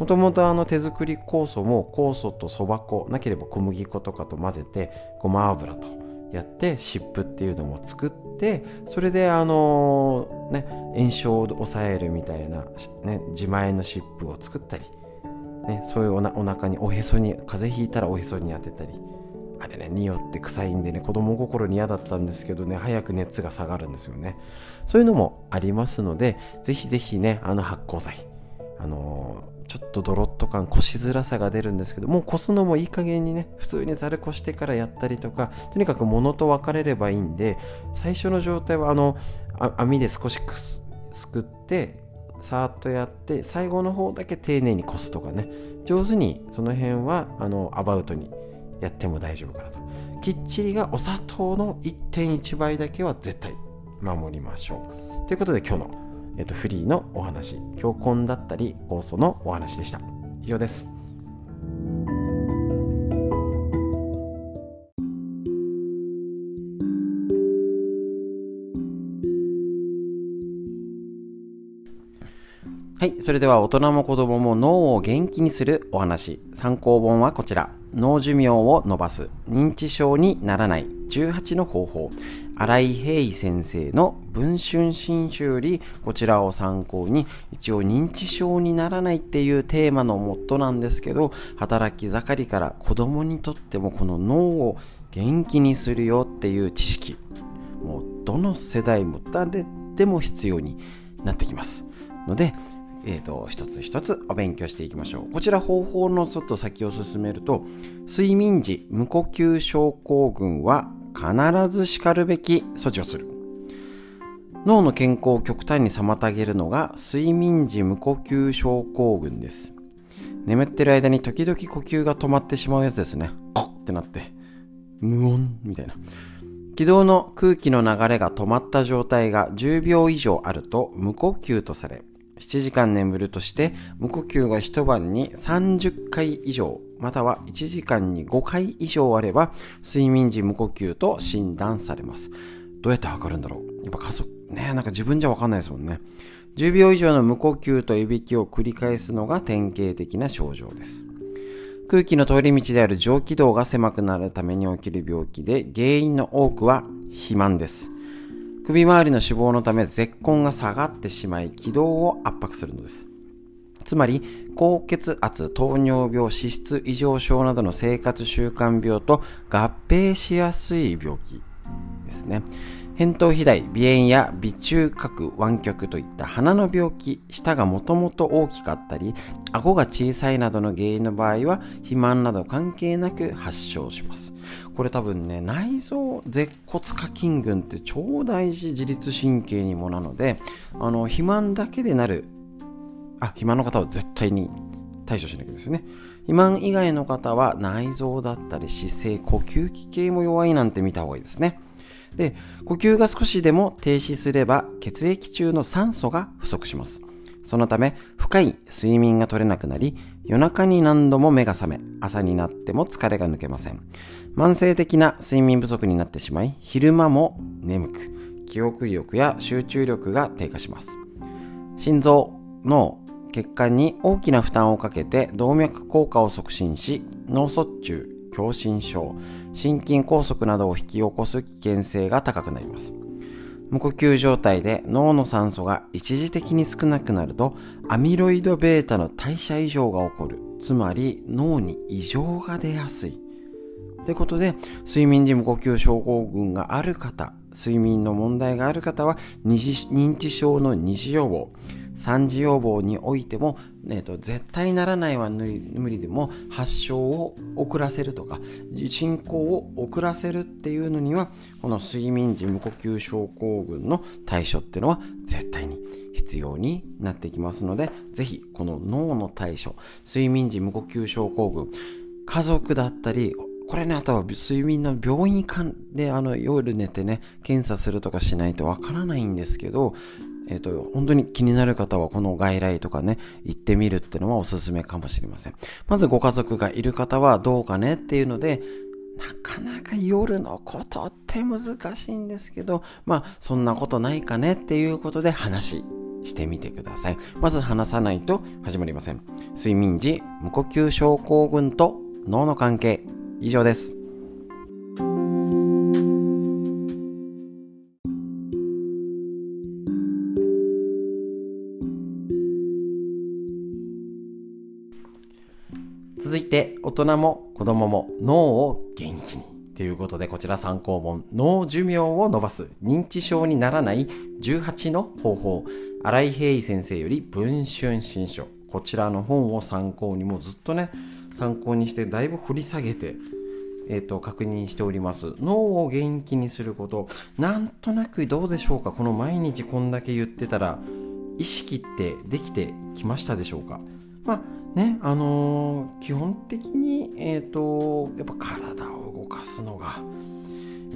もともとあの手作り酵素も酵素とそば粉なければ小麦粉とかと混ぜてごま油とやって湿布っていうのも作ってそれであのね炎症を抑えるみたいな、ね、自前の湿布を作ったり、ね、そういうおなお腹におへそに風邪ひいたらおへそに当てたりあれね匂って臭いんでね子供心に嫌だったんですけどね早く熱が下がるんですよね。そういうのもありますのでぜひぜひねあの発酵剤あのちょっとドロッと感こしづらさが出るんですけどもうこすのもいい加減にね普通にざるこしてからやったりとかとにかく物と分かれればいいんで最初の状態はあの網で少しくすくってさーっとやって最後の方だけ丁寧にこすとかね上手にその辺はあのアバウトにやっても大丈夫かなと。きっちりがお砂糖の1.1倍だけは絶対守りましょうということで今日のえっと、フリーのお話、強根だったり、酵素のお話でした。以上です。はい。それでは大人も子供も脳を元気にするお話。参考本はこちら。脳寿命を伸ばす。認知症にならない。18の方法。新井平先生の文春新書よりこちらを参考に一応認知症にならないっていうテーマのモットなんですけど働き盛りから子供にとってもこの脳を元気にするよっていう知識もうどの世代も誰でも必要になってきますのでえーと、一つ一つお勉強していきましょう。こちら方法のちょっと先を進めると、睡眠時無呼吸症候群は必ずしかるべき措置をする。脳の健康を極端に妨げるのが睡眠時無呼吸症候群です。眠ってる間に時々呼吸が止まってしまうやつですね。コッってなって、無音みたいな。気道の空気の流れが止まった状態が10秒以上あると無呼吸とされ、7時間眠るとして無呼吸が一晩に30回以上または1時間に5回以上あれば睡眠時無呼吸と診断されます。どうやって測るんだろう？やっぱ家族ね。なんか自分じゃわかんないですもんね。10秒以上の無呼吸といびきを繰り返すのが典型的な症状です。空気の通り道である上気道が狭くなるために起きる病気で原因の多くは肥満です。首周りの脂肪のため絶根が下がってしまい気道を圧迫するのです。つまり高血圧糖尿病脂質異常症などの生活習慣病と合併しやすい病気ですね。扁桃肥大、鼻炎や鼻中隔湾曲といった鼻の病気、舌がもともと大きかったり、顎が小さいなどの原因の場合は、肥満など関係なく発症します。これ多分ね、内臓舌骨下筋群って超大事自律神経にもなので、あの、肥満だけでなる、あ、肥満の方は絶対に対処しなきゃですよね。肥満以外の方は内臓だったり姿勢、呼吸器系も弱いなんて見た方がいいですね。で呼吸が少しでも停止すれば血液中の酸素が不足します。そのため深い睡眠が取れなくなり夜中に何度も目が覚め朝になっても疲れが抜けません。慢性的な睡眠不足になってしまい昼間も眠く記憶力や集中力が低下します。心臓脳血管に大きな負担をかけて動脈硬化を促進し脳卒中狭心症心筋梗塞などを引き起こす危険性が高くなります。無呼吸状態で脳の酸素が一時的に少なくなるとアミロイド β の代謝異常が起こる。つまり脳に異常が出やすい。ということで睡眠時無呼吸症候群がある方睡眠の問題がある方は認知症の二次予防。3次予防においても、えーと、絶対ならないは無理でも発症を遅らせるとか進行を遅らせるっていうのにはこの睡眠時無呼吸症候群の対処っていうのは絶対に必要になってきますのでぜひこの脳の対処睡眠時無呼吸症候群家族だったりこれね、あとは睡眠の病院であの夜寝てね、検査するとかしないとわからないんですけど、えっ、ー、と、本当に気になる方はこの外来とかね、行ってみるってのはおすすめかもしれません。まずご家族がいる方はどうかねっていうので、なかなか夜のことって難しいんですけど、まあ、そんなことないかねっていうことで話してみてください。まず話さないと始まりません。睡眠時、無呼吸症候群と脳の関係。以上です。て大人も子供も脳を元気にということでこちら参考本脳寿命を伸ばす認知症にならない18の方法。新井平伊先生より文春新書。こちらの本を参考にもずっとね参考にしてだいぶ掘り下げてえーと、確認しております。脳を元気にすること。なんとなくどうでしょうか？この毎日こんだけ言ってたら意識ってできてきましたでしょうか？まあねあのー、基本的に、えーと、やっぱ体を動かすのが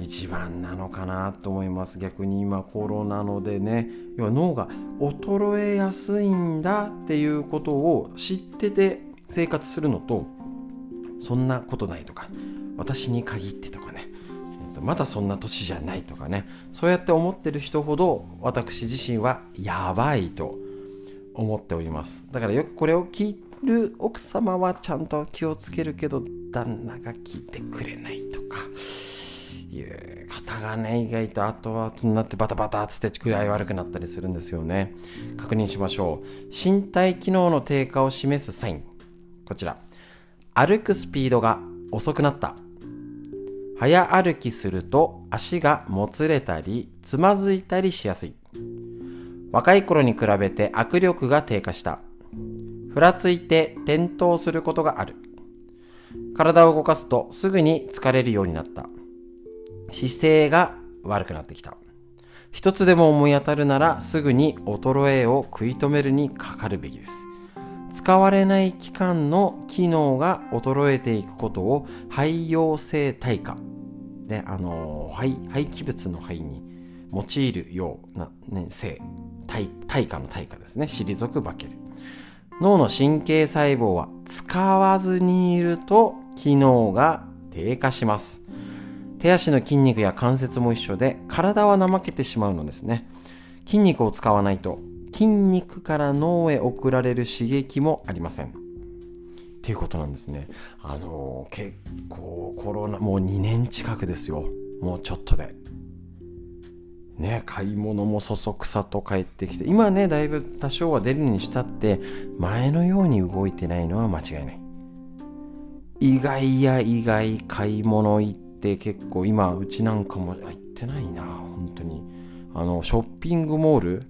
一番なのかなと思います。逆に今コロナのでね要は脳が衰えやすいんだっていうことを知ってて生活するのとそんなことないとか私に限ってとかねまだそんな年じゃないとかねそうやって思ってる人ほど私自身はやばいと思っております。だからよくこれを聞いる奥様はちゃんと気をつけるけど旦那が聞いてくれないとかいう方がね意外と後々になってバタバタっつって具合悪くなったりするんですよね。確認しましょう。身体機能の低下を示すサイン。こちら。歩くスピードが遅くなった。早歩きすると足がもつれたりつまずいたりしやすい。若い頃に比べて握力が低下した。ふらついて転倒することがある。体を動かすとすぐに疲れるようになった。姿勢が悪くなってきた。一つでも思い当たるならすぐに衰えを食い止めるにかかるべきです。使われない期間の機能が衰えていくことを廃用性退化。であの廃廃棄物の廃に用いるような、ね、性対対価の対価ですね。退く化ける。脳の神経細胞は使わずにいると機能が低下します。手足の筋肉や関節も一緒で体は怠けてしまうのですね。筋肉を使わないと筋肉から脳へ送られる刺激もありません。っていうことなんですね。あのー、結構コロナもう2年近くですよ。もうちょっとで。ね、買い物もそそくさと帰ってきて今ねだいぶ多少は出るにしたって前のように動いてないのは間違いない。意外や意外買い物行って結構今うちなんかも行ってないな本当に。あのショッピングモール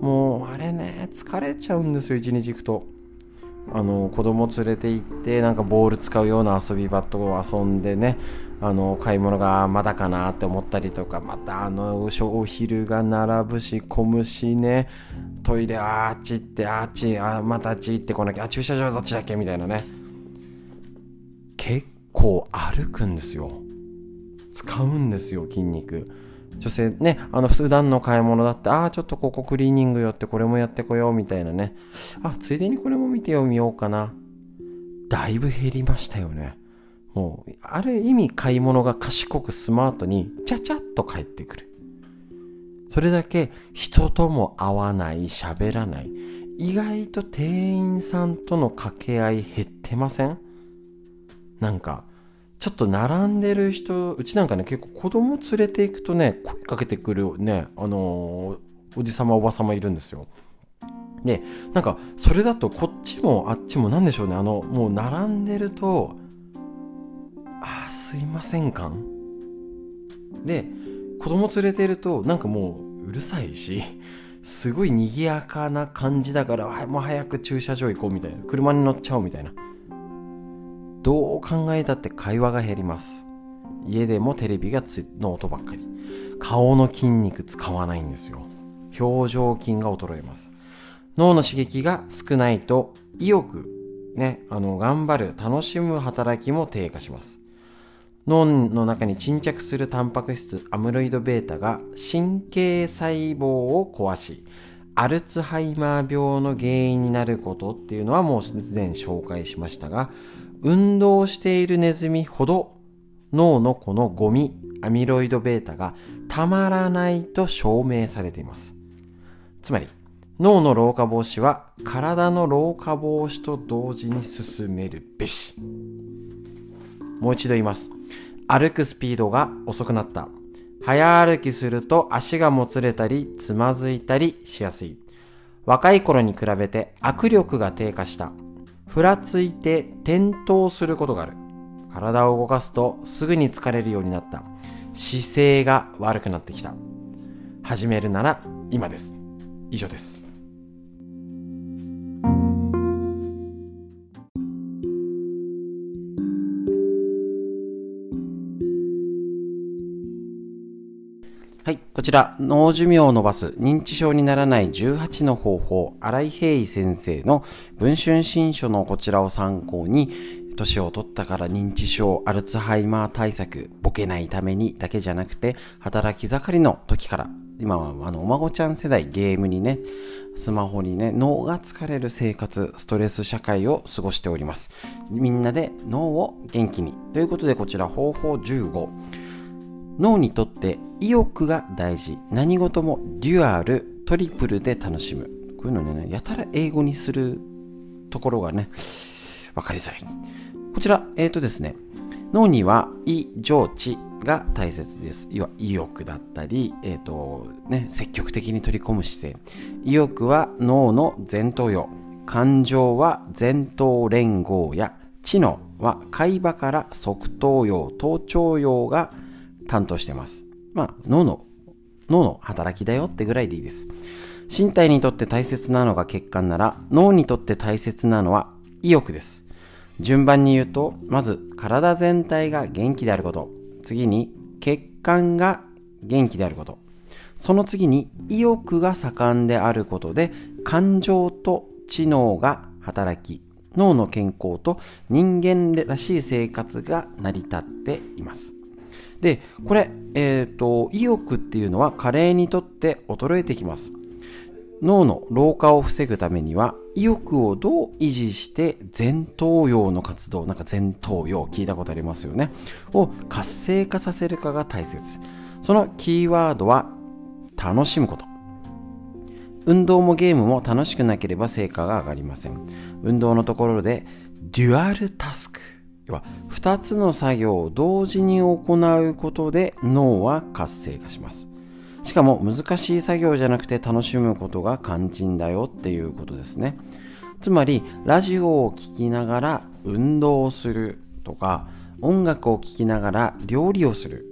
もうあれね疲れちゃうんですよ一日行くと。あの子供連れて行ってなんかボール使うような遊び場と遊んでねあの買い物がまだかなって思ったりとかまたあのお昼が並ぶし混むしね。トイレあっち行ってあっちあまたあっち行ってこなきゃあ駐車場どっちだっけみたいなね。結構歩くんですよ。使うんですよ筋肉。女性ねあの普段の買い物だってああちょっとここクリーニング寄ってこれもやってこようみたいなね。あついでにこれも見てよみようかな。だいぶ減りましたよね。もう、ある意味買い物が賢くスマートに、ちゃちゃっと帰ってくる。それだけ人とも会わない、喋らない。意外と店員さんとの掛け合い減ってません？なんか、ちょっと並んでる人、うちなんかね、結構子供連れていくとね、声かけてくるね、あのー、おじさまおばさまいるんですよ。で、なんか、それだとこっちもあっちもなんでしょうね、あの、もう並んでると、あすいません感で子供連れてるとなんかもううるさいしすごい賑やかな感じだからもう早く駐車場行こうみたいな車に乗っちゃおうみたいな。どう考えたって会話が減ります。家でもテレビがつの音ばっかり。顔の筋肉使わないんですよ。表情筋が衰えます。脳の刺激が少ないと意欲ねあの頑張る楽しむ働きも低下します。脳の中に沈着するタンパク質アムロイド β が神経細胞を壊しアルツハイマー病の原因になることっていうのはもうすでに紹介しましたが運動しているネズミほど脳のこのゴミアミロイド β がたまらないと証明されています。つまり脳の老化防止は体の老化防止と同時に進めるべし。もう一度言います。歩くスピードが遅くなった。早歩きすると足がもつれたりつまずいたりしやすい。若い頃に比べて握力が低下した。ふらついて転倒することがある。体を動かすとすぐに疲れるようになった。姿勢が悪くなってきた。始めるなら今です。以上です。こちら、脳寿命を伸ばす認知症にならない18の方法、新井平井先生の文春新書のこちらを参考に、年を取ったから認知症、アルツハイマー対策、ボケないためにだけじゃなくて、働き盛りの時から、今はあのお孫ちゃん世代ゲームにね、スマホにね、脳が疲れる生活、ストレス社会を過ごしております。みんなで脳を元気に。ということで、こちら方法15。脳にとって意欲が大事何事もデュアルトリプルで楽しむこういうのね、やたら英語にするところがね、わかりづらい。こちら、えっ、ー、とですね、脳には意、情、知が大切です。要は意欲だったり、え、ー、と、ね、積極的に取り込む姿勢。意欲は脳の前頭葉。感情は前頭連合や知能は海馬から側頭葉、頭頂葉が担当してます。まあ、脳の、脳の働きだよってぐらいでいいです。身体にとって大切なのが血管なら、脳にとって大切なのは意欲です。順番に言うと、まず体全体が元気であること。次に血管が元気であること。その次に意欲が盛んであることで感情と知能が働き、脳の健康と人間らしい生活が成り立っています。で、これ、えっ、ー、と、意欲っていうのは加齢にとって衰えてきます。脳の老化を防ぐためには意欲をどう維持して前頭葉の活動なんか前頭葉聞いたことありますよね。を活性化させるかが大切。そのキーワードは楽しむこと。運動もゲームも楽しくなければ成果が上がりません。運動のところでデュアルタスク。要は2つの作業を同時に行うことで脳は活性化します。しかも難しい作業じゃなくて楽しむことが肝心だよっていうことですね。つまりラジオを聴きながら運動をするとか音楽を聴きながら料理をする。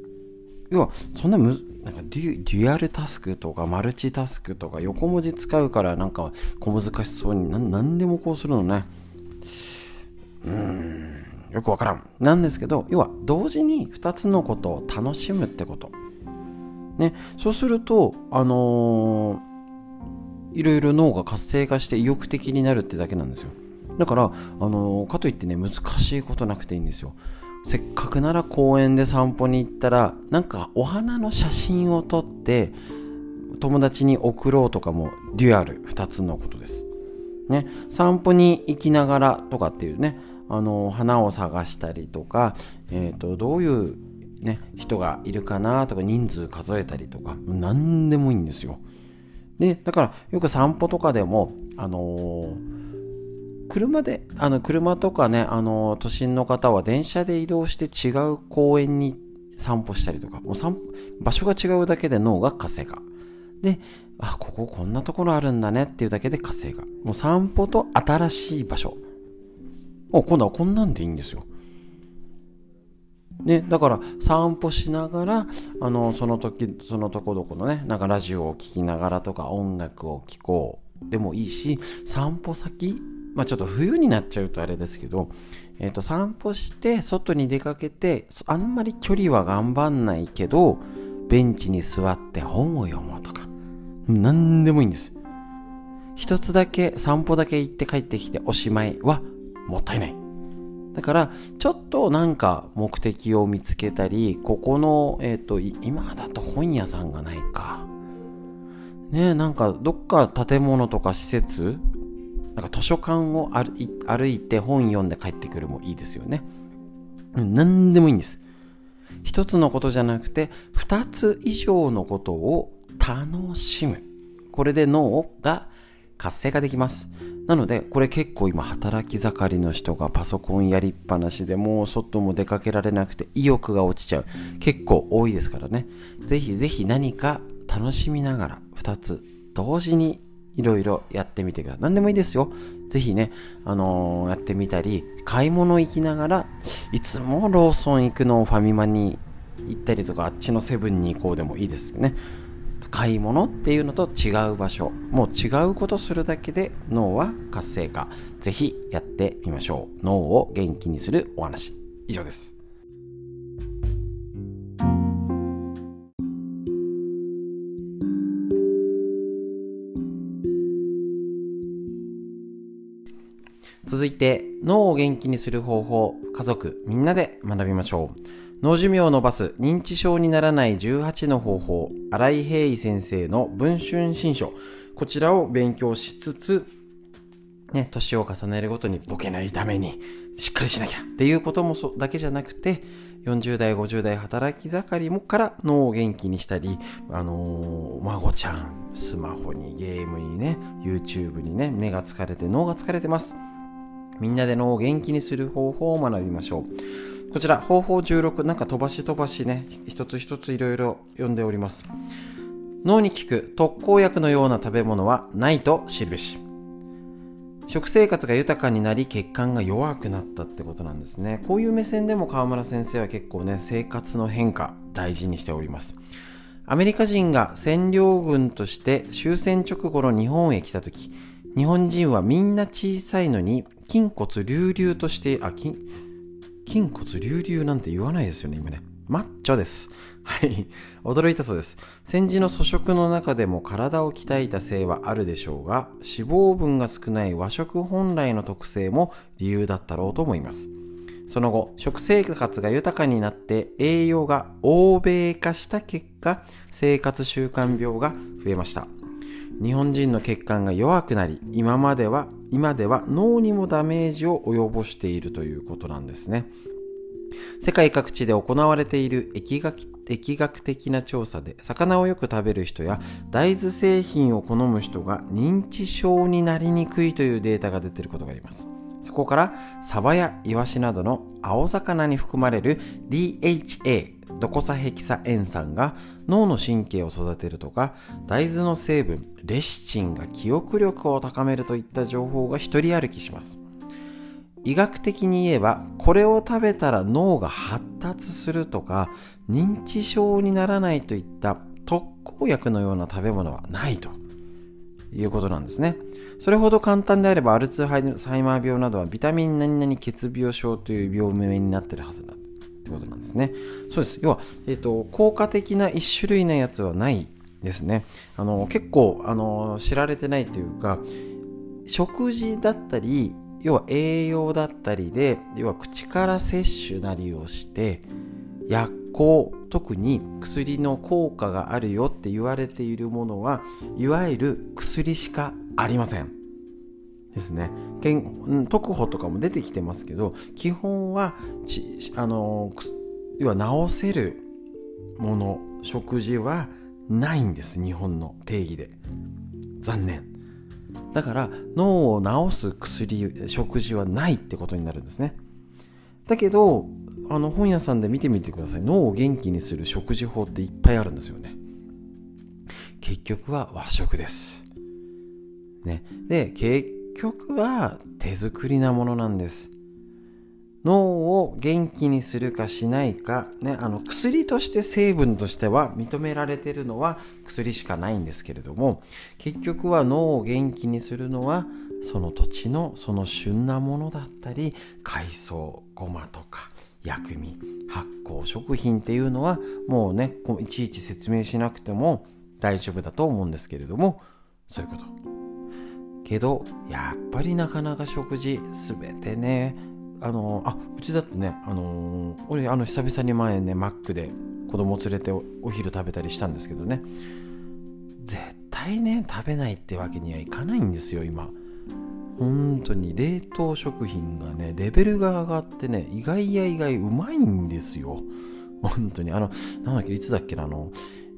要はそんなむなんかデュデュアルタスクとかマルチタスクとか横文字使うからなんか小難しそうに何でもこうするのね。うん。よくわからんなんですけど要は同時に2つのことを楽しむってことね、そうすると、あのー、いろいろ脳が活性化して意欲的になるってだけなんですよ。だから、あのー、かといってね、難しいことなくていいんですよ。せっかくなら公園で散歩に行ったら、なんかお花の写真を撮って、友達に送ろうとかもデュアル2つのことです。ね、散歩に行きながらとかっていうね、あの花を探したりとか、えーとどういうね、人がいるかなとか人数数えたりとか何でもいいんですよ。でだからよく散歩とかでも、あのー、車であの車とかね、あのー、都心の方は電車で移動して違う公園に散歩したりとかもう散場所が違うだけで脳が活性化。であこここんなところあるんだねっていうだけで活性化。もう散歩と新しい場所。お今度はこんなんでいいんですよ。ね、だから散歩しながらあのその時そのとこどこのねなんかラジオを聴きながらとか音楽を聴こう。でもいいし散歩先まあちょっと冬になっちゃうとあれですけど、えー、と散歩して外に出かけてあんまり距離は頑張んないけどベンチに座って本を読もうとか。何でもいいんです。一つだけ散歩だけ行って帰ってきておしまいはもったいないだから、ちょっとなんか目的を見つけたり、ここの、えっ、ー、と、今だと本屋さんがないか。ねなんかどっか建物とか施設、なんか図書館を歩いて本読んで帰ってくるもいいですよね。何でもいいんです。一つのことじゃなくて、二つ以上のことを楽しむ。これで脳が活性化できます。なので、これ結構今働き盛りの人がパソコンやりっぱなしでもう外も出かけられなくて意欲が落ちちゃう。結構多いですからね。ぜひぜひ何か楽しみながら2つ同時にいろいろやってみてください。何でもいいですよ。ぜひね、あのー、やってみたり、買い物行きながら、いつもローソン行くのをファミマに行ったりとか、あっちのセブンに行こうでもいいですよね。買い物っていうのと違う場所。もう違うことするだけで脳は活性化。ぜひやってみましょう。脳を元気にするお話。以上です。続いて脳を元気にする方法。家族みんなで学びましょう。脳寿命を伸ばす認知症にならない18の方法、新井平井先生の文春新書。こちらを勉強しつつ、ね、年を重ねるごとにボケないためにしっかりしなきゃ。っていうこともそだけじゃなくて、40代50代働き盛りもから脳を元気にしたりあのー、孫ちゃんスマホにゲームにね YouTube にね目が疲れて脳が疲れてます。みんなで脳を元気にする方法を学びましょう。こちら方法16なんか飛ばし飛ばしね一つ一ついろいろ読んでおります。脳に効く特効薬のような食べ物はないと印食生活が豊かになり血管が弱くなったってことなんですね。こういう目線でも川村先生は結構ね生活の変化大事にしております。アメリカ人が占領軍として終戦直後の日本へ来た時日本人はみんな小さいのに筋骨隆々としてあ筋筋骨隆々なんて言わないですよね今ねマッチョですはい。驚いたそうです。戦時の粗食の中でも体を鍛えたせいはあるでしょうが、脂肪分が少ない和食本来の特性も理由だったろうと思います。その後、食生活が豊かになって栄養が欧米化した結果、生活習慣病が増えました。日本人の血管が弱くなり、今までは、今では脳にもダメージを及ぼしているということなんですね。世界各地で行われている疫学疫学的な調査で魚をよく食べる人や大豆製品を好む人が認知症になりにくいというデータが出ていることがありますそこからサバやイワシなどの青魚に含まれる DHA ドコサヘキサ塩酸が脳の神経を育てるとか大豆の成分レシチンが記憶力を高めるといった情報が一人歩きします。医学的に言えばこれを食べたら脳が発達するとか認知症にならないといった特効薬のような食べ物はないと。いうことなんですね。それほど簡単であればアルツハイマー病などはビタミン何々血病症という病名になってるはずだってことなんですね。そうです。要は、えーと、効果的な1種類のやつはないですね。あの結構あの知られてないというか食事だったり要は栄養だったりで要は口から摂取なりをして薬効特に薬の効果があるよって言われているものはいわゆる薬しかありません。ですね。特保とかも出てきてますけど基本はあの要は治せるもの食事はないんです日本の定義で。残念。だから脳を治す薬食事はないってことになるんですね。だけどあの本屋さんで見てみてください。脳を元気にする食事法っていっぱいあるんですよね。結局は和食です。ね。で結局は手作りなものなんです。脳を元気にするかしないか、ね、あの薬として成分としては認められてるのは薬しかないんですけれども結局は脳を元気にするのはその土地のその旬なものだったり海藻ごまとか薬味発酵食品っていうのはもうねいちいち説明しなくても大丈夫だと思うんですけれどもそういうこと。けどやっぱりなかなか食事全てね。あのあうちだってねあの俺あの久々に前ねマックで子供連れてお昼食べたりしたんですけどね。絶対ね食べないってわけにはいかないんですよ今。本当に。冷凍食品がねレベルが上がってね意外や意外うまいんですよ。本当に。あのなんだっけいつだっけなあの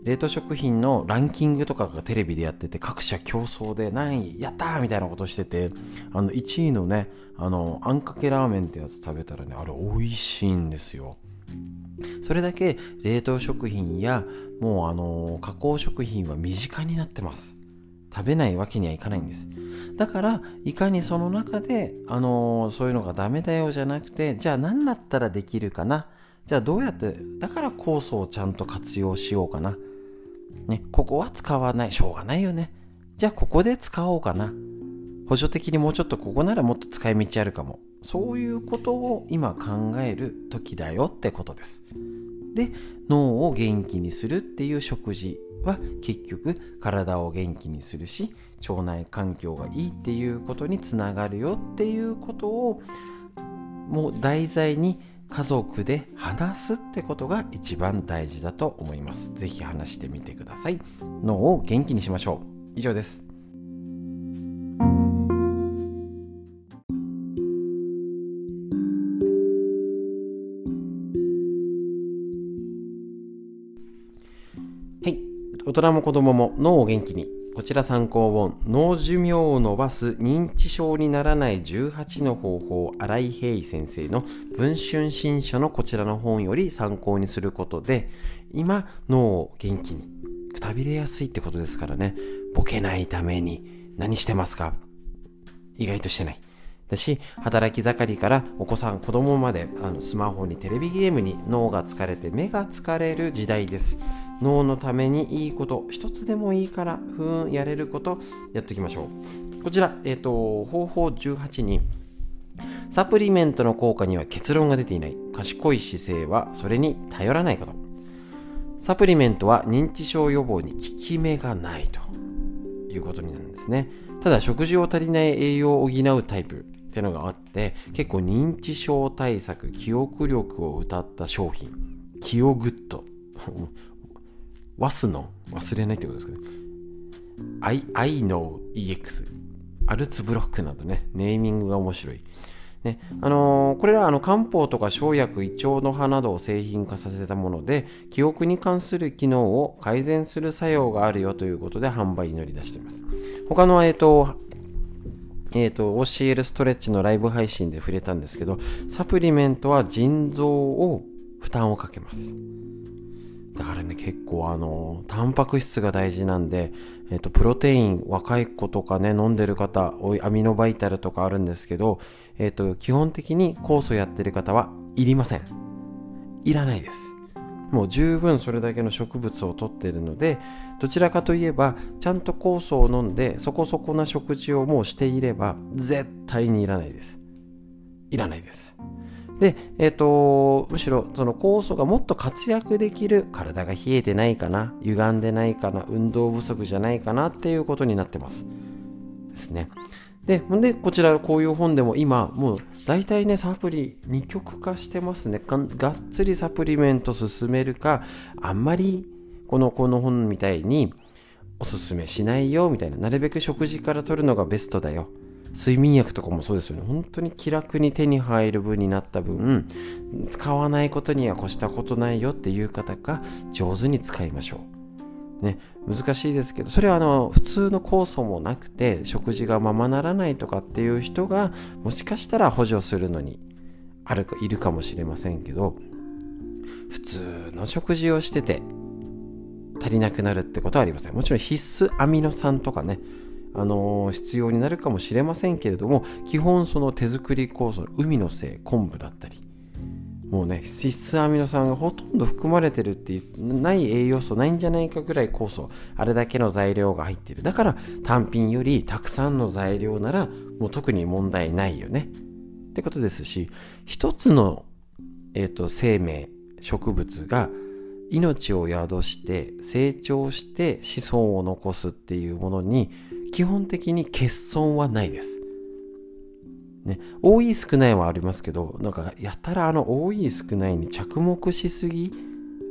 冷凍食品のランキングとかがテレビでやってて各社競争で何位やったーみたいなことしててあの1位のねあのあんかけラーメンってやつ食べたらねあれ美味しいんですよ。それだけ冷凍食品やもうあの加工食品は身近になってます。食べないわけにはいかないんです。だからいかにその中であのそういうのがダメだよじゃなくてじゃあ何だったらできるかな？じゃあどうやってだから酵素をちゃんと活用しようかな。ね、ここは使わない。しょうがないよね。じゃあここで使おうかな。補助的にもうちょっとここならもっと使い道あるかも。そういうことを今考える時だよってことです。で、脳を元気にするっていう食事は結局体を元気にするし腸内環境がいいっていうことにつながるよっていうことをもう題材に家族で話すってことが一番大事だと思います。ぜひ話してみてください。脳を元気にしましょう。以上です。はい。大人も子供も脳を元気にこちら参考本、脳寿命を伸ばす認知症にならない18の方法、新井平井先生の文春新書のこちらの本より参考にすることで、今、脳を元気に。くたびれやすいってことですからね。ボケないために何してますか？意外としてない。だし、働き盛りからお子さん、子供まであのスマホにテレビゲームに脳が疲れて目が疲れる時代です。脳のためにいいこと、一つでもいいから、ふーん、やれることやっていきましょう。こちら、え、ー、と、方法18に、サプリメントの効果には結論が出ていない。賢い姿勢はそれに頼らないこと。サプリメントは認知症予防に効き目がないということになるんですね。ただ食事を足りない栄養を補うタイプっていうのがあって結構認知症対策記憶力を謳った商品キオグッドワスの忘れないってことですかね。I, I know EX アルツブロックなどね。ネーミングが面白い。ねあのー、これらあの漢方とか生薬胃腸の葉などを製品化させたもので記憶に関する機能を改善する作用があるよということで販売に乗り出しています。他の、えーとえっ、ー、と、OCL ストレッチのライブ配信で触れたんですけど、サプリメントは腎臓を負担をかけます。だからね、結構あの、タンパク質が大事なんで、えっ、と、プロテイン、若い子とかね、飲んでる方、アミノバイタルとかあるんですけど、えっ、と、基本的に酵素やってる方はいりません。いらないです。もう十分それだけの植物をとってるのでどちらかといえばちゃんと酵素を飲んでそこそこな食事をもうしていれば絶対にいらないですいらないですで、えっ、ー、と、むしろその酵素がもっと活躍できる体が冷えてないかな歪んでないかな運動不足じゃないかなっていうことになってますですねで、ほんで、こちらこういう本でも今、もう大体ね、サプリ二極化してますね。ががっつりサプリメント進めるか、あんまりこのこの本みたいにおすすめしないよみたいな、なるべく食事から取るのがベストだよ。睡眠薬とかもそうですよね。本当に気楽に手に入る分になった分、使わないことには越したことないよっていう方が上手に使いましょう。ね、難しいですけどそれはあの普通の酵素もなくて食事がままならないとかっていう人がもしかしたら補助するのにあるかいるかもしれませんけど普通の食事をしてて足りなくなるってことはありませんもちろん必須アミノ酸とかねあの、必要になるかもしれませんけれども基本その手作り酵素海のせい昆布だったり。もうね脂質アミノ酸がほとんど含まれてるっていうない栄養素ないんじゃないかぐらい酵素あれだけの材料が入ってる。だから単品よりたくさんの材料ならもう特に問題ないよね。ってことですし一つの、えーと、生命植物が命を宿して成長して子孫を残すっていうものに基本的に欠損はないですね、多い少ないはありますけど、なんかやたらあの多い少ないに着目しすぎ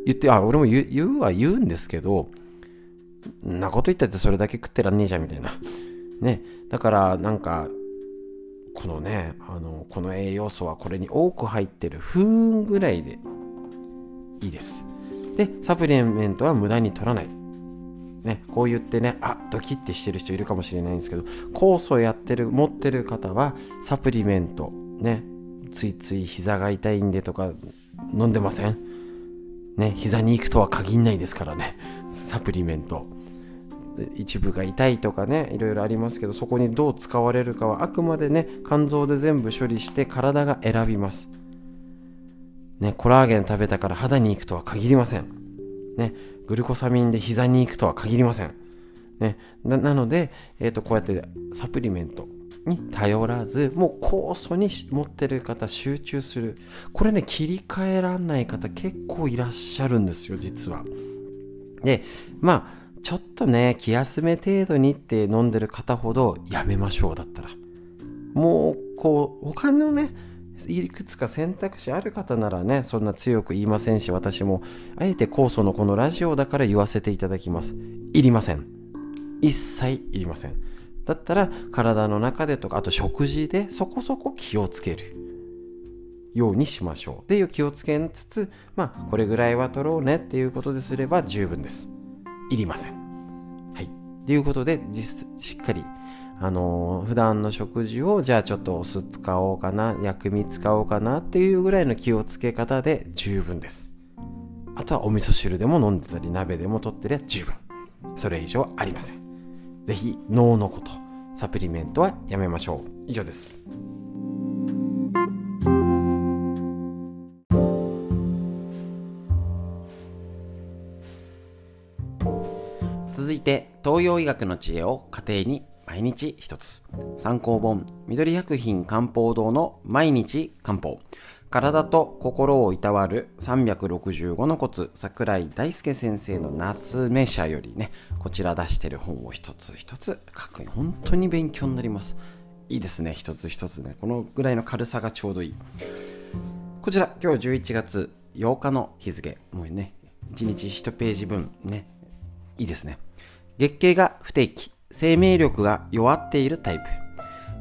言って、あ、俺も言うは言うんですけど、なこと言ったってそれだけ食ってらんねえじゃんみたいな。ね。だからなんか、このね、あの、この栄養素はこれに多く入ってる不運ぐらいでいいです。で、サプリメントは無駄に取らない。ね、こう言ってね、あドキッてしてる人いるかもしれないんですけど、酵素やってる、持ってる方は、サプリメント、ね、ついつい膝が痛いんでとか、飲んでません？ね、膝に行くとは限んないですからね、サプリメント。一部が痛いとかね、いろいろありますけど、そこにどう使われるかは、あくまでね、肝臓で全部処理して体が選びます。ね、コラーゲン食べたから肌に行くとは限りません。ね、グルコサミンで膝に行くとは限りません。ね、なので、えー、とこうやってサプリメントに頼らずもう酵素に持ってる方集中する。これね切り替えらんない方結構いらっしゃるんですよ実は。でまあちょっとね気休め程度にって飲んでる方ほどやめましょうだったら。もうこう他のねいくつか選択肢ある方ならねそんな強く言いませんし私もあえて酵素のこのラジオだから言わせていただきます。いりません。一切いりません。だったら体の中でとかあと食事でそこそこ気をつける。ようにしましょう。で気をつけつつまあこれぐらいは取ろうねっていうことですれば十分です。いりません。っていうことで実しっかりあのー、普段の食事をじゃあちょっとお酢使おうかな薬味使おうかなっていうぐらいの気をつけ方で十分です。あとはお味噌汁でも飲んでたり鍋でも取ってりゃ十分。それ以上ありません。是非脳のことサプリメントはやめましょう。以上です。続いて東洋医学の知恵を家庭に毎日一つ。参考本緑薬品漢方堂の毎日漢方。体と心をいたわる365のコツ。桜井大輔先生の夏目社よりねこちら出してる本を一つ一つ書く本当に勉強になります。いいですね。一つ一つね。このぐらいの軽さがちょうどいい。こちら今日11月8日の日付。もうね1日1ページ分ね。いいですね。月経が不定期。生命力が弱っているタイプ。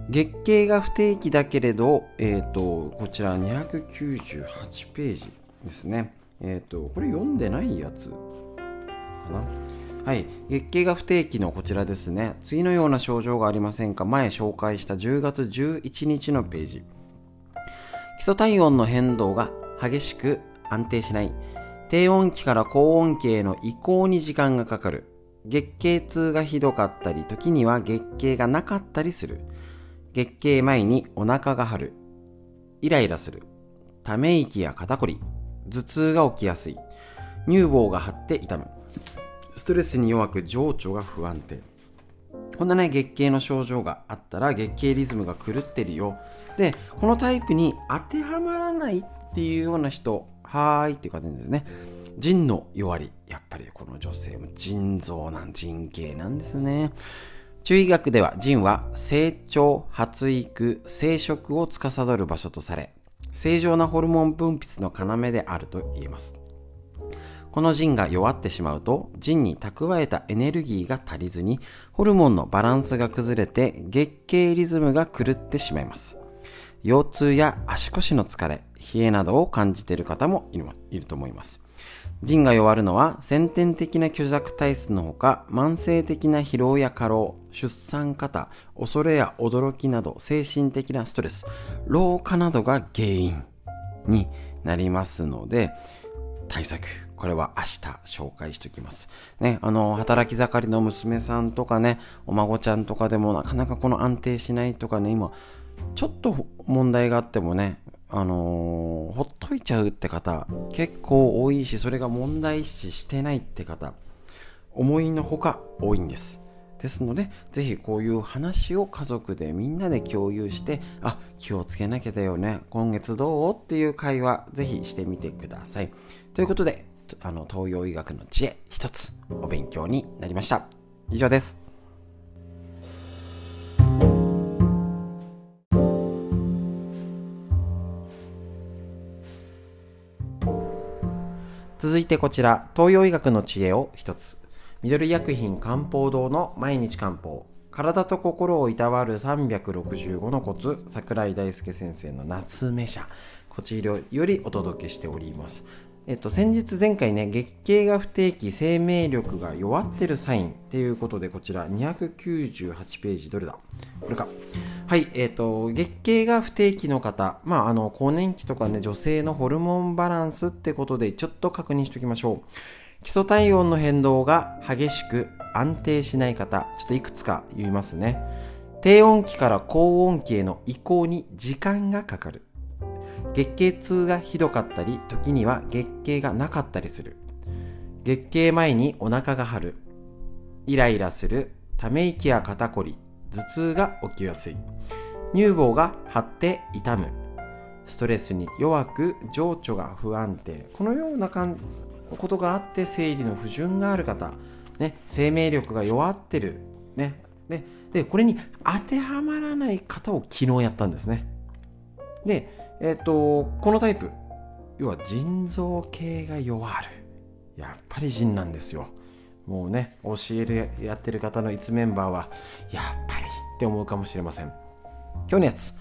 月経が不定期だけれど、えっ、ー、と、こちら298ページですね。えっ、ー、と、これ読んでないやつかな。はい。月経が不定期のこちらですね。次のような症状がありませんか前紹介した10月11日のページ。基礎体温の変動が激しく安定しない。低温期から高温期への移行に時間がかかる。月経痛がひどかったり、時には月経がなかったりする。月経前にお腹が張る。イライラする。ため息や肩こり。頭痛が起きやすい。乳房が張って痛む。ストレスに弱く情緒が不安定。こんなね、月経の症状があったら月経リズムが狂ってるよ。で、このタイプに当てはまらないっていうような人、はーいっていう感じですね。腎の弱り。やっぱりこの女性も腎臓なん、腎系なんですね。中医学では腎は成長、発育、生殖を司る場所とされ、正常なホルモン分泌の要であると言えます。この腎が弱ってしまうと、腎に蓄えたエネルギーが足りずに、ホルモンのバランスが崩れて、月経リズムが狂ってしまいます。腰痛や足腰の疲れ、冷えなどを感じている方もいると思います。腎が弱るのは先天的な虚弱体質のほか慢性的な疲労や過労出産過多恐れや驚きなど精神的なストレス老化などが原因になりますので対策これは明日紹介しておきます。ね、あの、働き盛りの娘さんとかね、お孫ちゃんとかでもなかなかこの安定しないとかね、今、ちょっと問題があってもね、あのー、ほっといちゃうって方結構多いしそれが問題視してないって方思いのほか多いんです。ですのでぜひこういう話を家族でみんなで共有してあ気をつけなきゃだよね今月どうっていう会話ぜひしてみてください。ということであの東洋医学の知恵一つお勉強になりました。以上です。続いてこちら、東洋医学の知恵を一つ。緑薬品漢方堂の毎日漢方。体と心をいたわる365のコツ、桜井大輔先生の夏目社。こちらよりお届けしております。えっと、先日前回ね、月経が不定期、生命力が弱ってるサインっていうことで、こちら298ページ、どれだ？これか。はい、えっと、月経が不定期の方、まあ、あの、更年期とかね、女性のホルモンバランスってことで、ちょっと確認しておきましょう。基礎体温の変動が激しく安定しない方、ちょっといくつか言いますね。低温期から高温期への移行に時間がかかる。月経痛がひどかったり、時には月経がなかったりする。月経前にお腹が張る。イライラする。ため息や肩こり。頭痛が起きやすい。乳房が張って痛む。ストレスに弱く情緒が不安定。このようなことがあって生理の不順がある方、ね、生命力が弱ってる。ね、ででこれに当てはまらない方を昨日やったんですね。でえっ、ー、と、このタイプ、要は腎臓系が弱る。やっぱり腎なんですよ。もうね、教えるやってる方の1メンバーは、やっぱりって思うかもしれません。今日のやつ。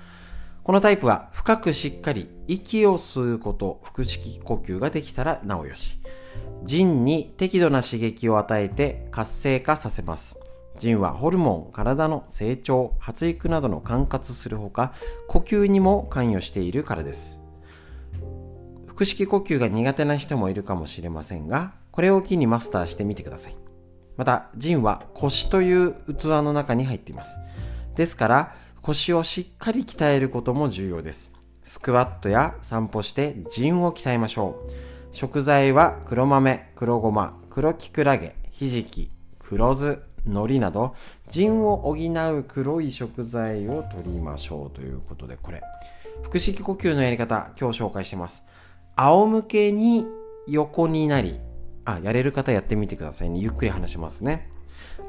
このタイプは深くしっかり息を吸うこと、腹式呼吸ができたらなおよし。腎に適度な刺激を与えて活性化させます。腎はホルモン、体の成長、発育などの管轄するほか、呼吸にも関与しているからです。腹式呼吸が苦手な人もいるかもしれませんが、これを機にマスターしてみてください。また、腎は腰という器の中に入っています。ですから、腰をしっかり鍛えることも重要です。スクワットや散歩して腎を鍛えましょう。食材は黒豆、黒ごま、黒きくらげ、ひじき、黒酢、海苔など腎を補う黒い食材を取りましょうということでこれ腹式呼吸のやり方今日紹介してます。仰向けに横になりあやれる方やってみてくださいね。ゆっくり話しますね。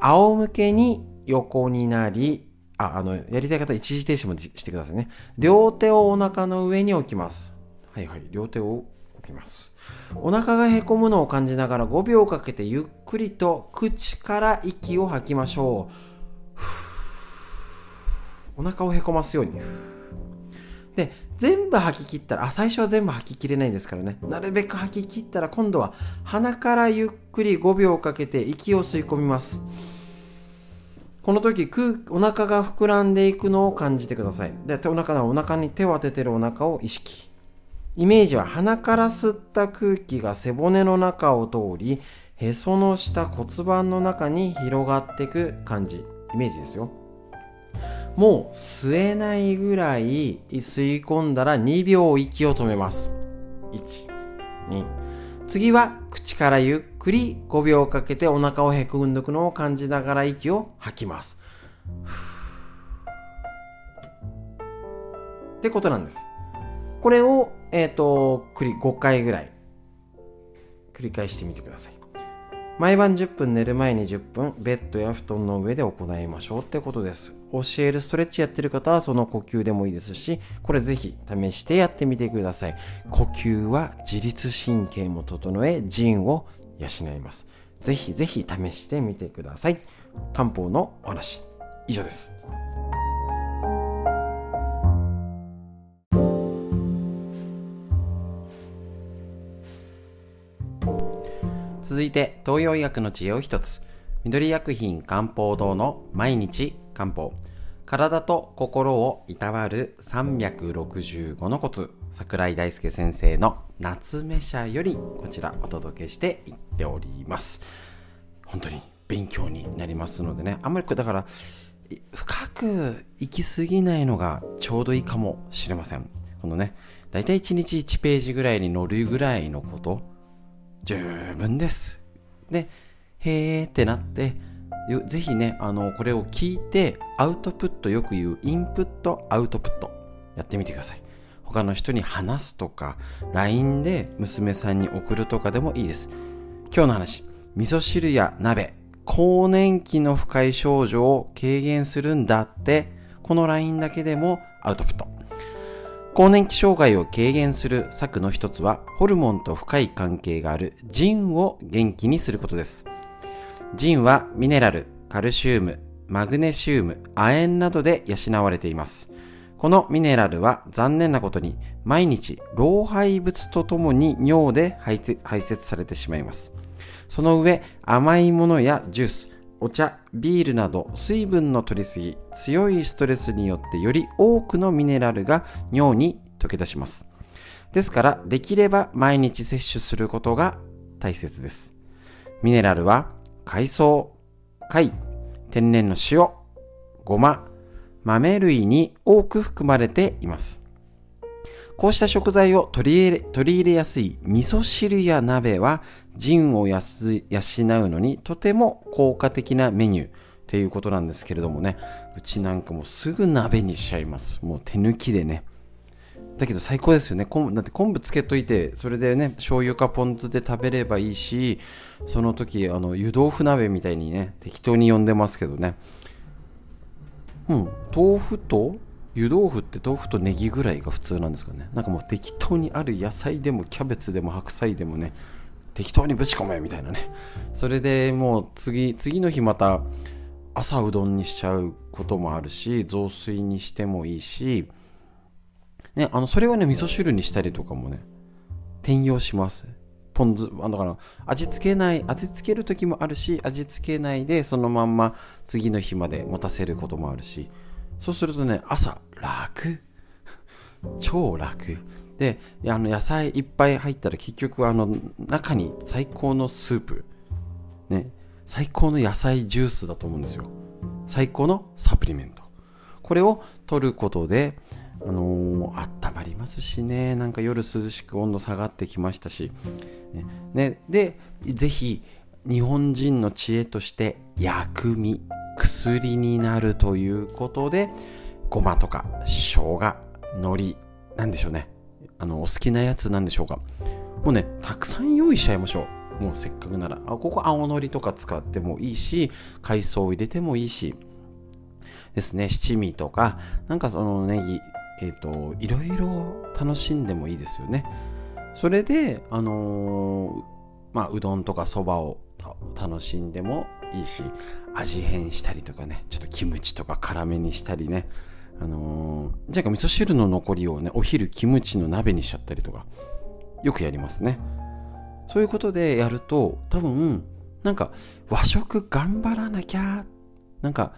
仰向けに横になりああのやりたい方一時停止もしてくださいね。両手をお腹の上に置きます。はいはい両手をきます。お腹がへこむのを感じながら5秒かけてゆっくりと口から息を吐きましょう。お腹をへこますように。で全部吐き切ったらあ最初は全部吐ききれないんですからね。なるべく吐き切ったら今度は鼻からゆっくり5秒かけて息を吸い込みます。この時空お腹が膨らんでいくのを感じてください。でお腹お腹に手を当ててるお腹を意識。イメージは鼻から吸った空気が背骨の中を通りへその下骨盤の中に広がっていく感じ。イメージですよ。もう吸えないぐらい吸い込んだら2秒息を止めます。12次は口からゆっくり5秒かけてお腹をへこんでいくのを感じながら息を吐きます。ってことなんです。これをえっ、ー、と、5回ぐらい繰り返してみてください。毎晩10分寝る前に10分ベッドや布団の上で行いましょうってことです。教えるストレッチやってる方はその呼吸でもいいですし、これぜひ試してやってみてください。呼吸は自律神経も整え、腎を養います。ぜひぜひ試してみてください。漢方のお話、以上です。続いて東洋医学の知恵を一つ。緑薬品漢方堂の毎日漢方。体と心をいたわる365のコツ。桜井大輔先生の夏目社よりこちらお届けしていっております。本当に勉強になりますのでね。あんまりだから深く行き過ぎないのがちょうどいいかもしれません。このねだいたい1日1ページぐらいに載るぐらいのこと。十分です。で、へーってなって、ぜひね、あの、これを聞いて、アウトプット、よく言うインプット、アウトプット、やってみてください。他の人に話すとか、LINE で娘さんに送るとかでもいいです。今日の話、味噌汁や鍋、更年期の不快症状を軽減するんだって、この LINE だけでもアウトプット。更年期障害を軽減する策の一つは、ホルモンと深い関係がある腎を元気にすることです。腎はミネラル、カルシウム、マグネシウム、亜鉛などで養われています。このミネラルは残念なことに毎日老廃物とともに尿で排泄されてしまいます。その上、甘いものやジュース、お茶、ビールなど水分の取りすぎ、強いストレスによってより多くのミネラルが尿に溶け出します。ですから、できれば毎日摂取することが大切です。ミネラルは海藻、貝、天然の塩、ごま、豆類に多く含まれています。こうした食材を取り入れ取り入れやすい味噌汁や鍋は腎を養うのにとても効果的なメニューっていうことなんですけれどもね。うちなんかもうすぐ鍋にしちゃいます。もう手抜きでね。だけど最高ですよね。昆布だって昆布つけといてそれでね醤油かポン酢で食べればいいしその時あの湯豆腐鍋みたいにね適当に呼んでますけどね。うん。豆腐と湯豆腐って豆腐とネギぐらいが普通なんですかね。なんかもう適当にある野菜でもキャベツでも白菜でもね適当にぶち込めみたいなね。それでもう次次の日また朝うどんにしちゃうこともあるし雑炊にしてもいいしねあのそれはね味噌汁にしたりとかもね転用します。ポン酢だから味付けない味付ける時もあるし味付けないでそのまんま次の日まで持たせることもあるし。そうするとね朝楽。超楽。であの野菜いっぱい入ったら結局あの中に最高のスープ。ね。最高の野菜ジュースだと思うんですよ。最高のサプリメント。これを取ることであのー、温まりますしね。なんか夜涼しく温度下がってきましたし、ね、ね、でぜひ日本人の知恵として薬味薬になるということでごまとか生姜海苔なんでしょうね。あのお好きなやつなんでしょうか？もうねたくさん用意しちゃいましょう。もうせっかくなら。あここ青のりとか使ってもいいし海藻を入れてもいいし。ですね。七味とか。なんかそのネギえっ、ー、といろいろ楽しんでもいいですよね。それであのー、まあうどんとかそばを楽しんでもいいし。味変したりとかね。ちょっとキムチとか辛めにしたりね。あのー、じゃあ味噌汁の残りをねお昼キムチの鍋にしちゃったりとかよくやりますね。そういうことでやると多分なんか和食頑張らなきゃなんか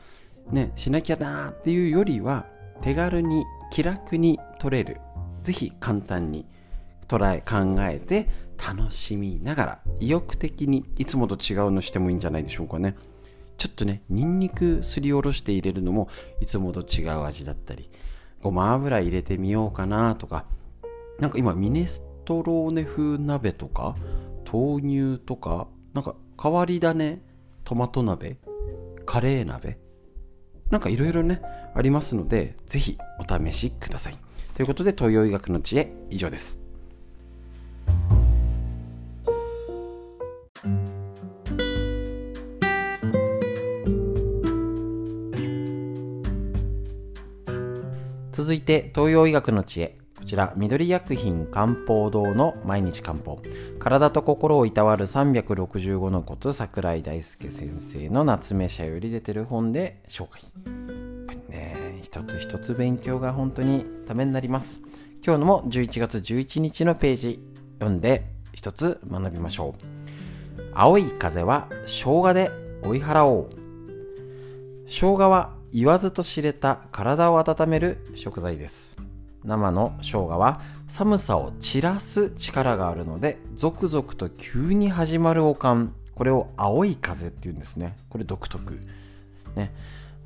ねしなきゃなっていうよりは手軽に気楽に取れる。ぜひ簡単に捉え考えて楽しみながら意欲的にいつもと違うのしてもいいんじゃないでしょうかね。ちょっとねニンニクすりおろして入れるのもいつもと違う味だったりごま油入れてみようかなとかなんか今ミネストローネ風鍋とか豆乳とかなんか変わり種トマト鍋カレー鍋なんかいろいろねありますのでぜひお試しください。ということで東洋医学の知恵以上です。続いて東洋医学の知恵。こちら緑薬品漢方堂の毎日漢方。体と心をいたわる365のコツ桜井大輔先生の夏目社より出てる本で紹介。やっぱりね一つ一つ勉強が本当にためになります。今日のも11月11日のページ読んで一つ学びましょう。青い風は生姜で追い払おう。生姜は言わずと知れた体を温める食材です。生の生姜は寒さを散らす力があるので続々と急に始まるおかん。これを青い風っていうんですね。これ独特。ね。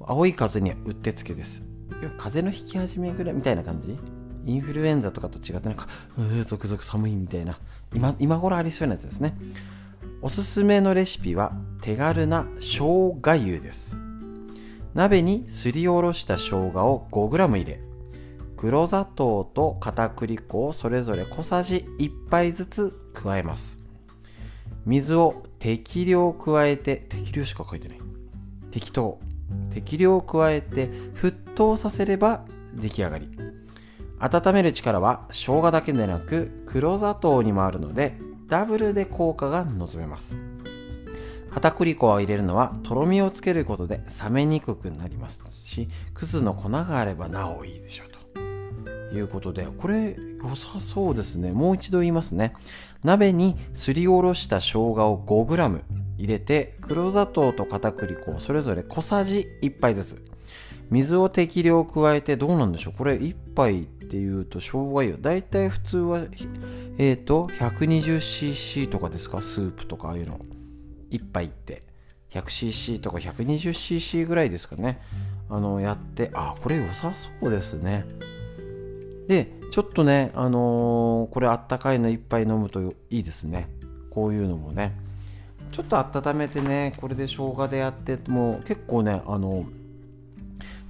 青い風にはうってつけです。風邪の引き始めぐらいみたいな感じ？インフルエンザとかと違ってなんかうー続々寒いみたいな。今今頃ありそうなやつですね。おすすめのレシピは手軽な生姜湯です。鍋にすりおろした生姜を 5g 入れ黒砂糖と片栗粉をそれぞれ小さじ1杯ずつ加えます。水を適量加えて適量しか書いてない。適当。適量加えて沸騰させれば出来上がり。温める力は生姜だけでなく黒砂糖にもあるのでダブルで効果が望めます。片栗粉を入れるのはとろみをつけることで冷めにくくなりますしくずの粉があればなおいいでしょうと。いうことでこれ良さそうですね。もう一度言いますね。鍋にすりおろした生姜を 5g 入れて黒砂糖と片栗粉をそれぞれ小さじ1杯ずつ。水を適量加えてどうなんでしょう？これ1杯っていうと生姜湯だいたい普通はえっ、ー、と 120cc とかですか？スープとかああいうの。1杯って。100cc とか 120cc ぐらいですかね。あのやってあこれ良さそうですね。でちょっとねあのー、これあったかいの1杯飲むといいですね。こういうのもね。ちょっと温めてねこれで生姜でやってもう結構ねあの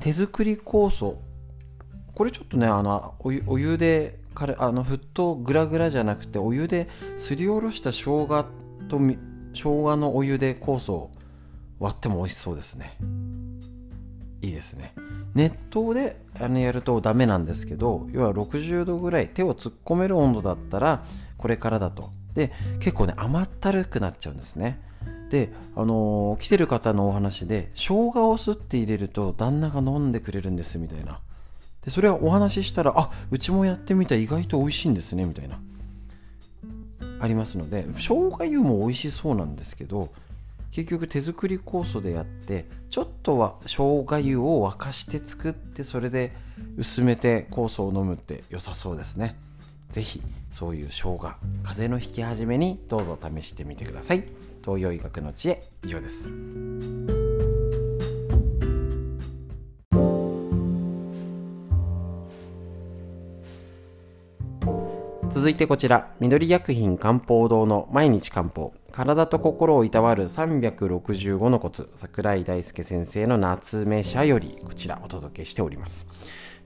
手作り酵素。これちょっとねあのお湯お湯であの沸騰グラグラじゃなくてお湯ですりおろした生姜とみ生姜のお湯で酵素を割っても美味しそうですね。いいですね。熱湯であのやるとダメなんですけど要は60度ぐらい手を突っ込める温度だったらこれからだと。で結構ね甘ったるくなっちゃうんですね。であのー、来てる方のお話で生姜をすって入れると旦那が飲んでくれるんですみたいな。でそれはお話ししたらあうちもやってみた意外と美味しいんですねみたいな。ありますので生姜湯も美味しそうなんですけど結局手作り酵素でやってちょっとは生姜湯を沸かして作ってそれで薄めて酵素を飲むって良さそうですね。是非そういう生姜風邪のひき始めにどうぞ試してみてください。東洋医学の知恵以上です。続いてこちら緑薬品漢方堂の毎日漢方。体と心をいたわる365のコツ桜井大輔先生の夏目社よりこちらお届けしております。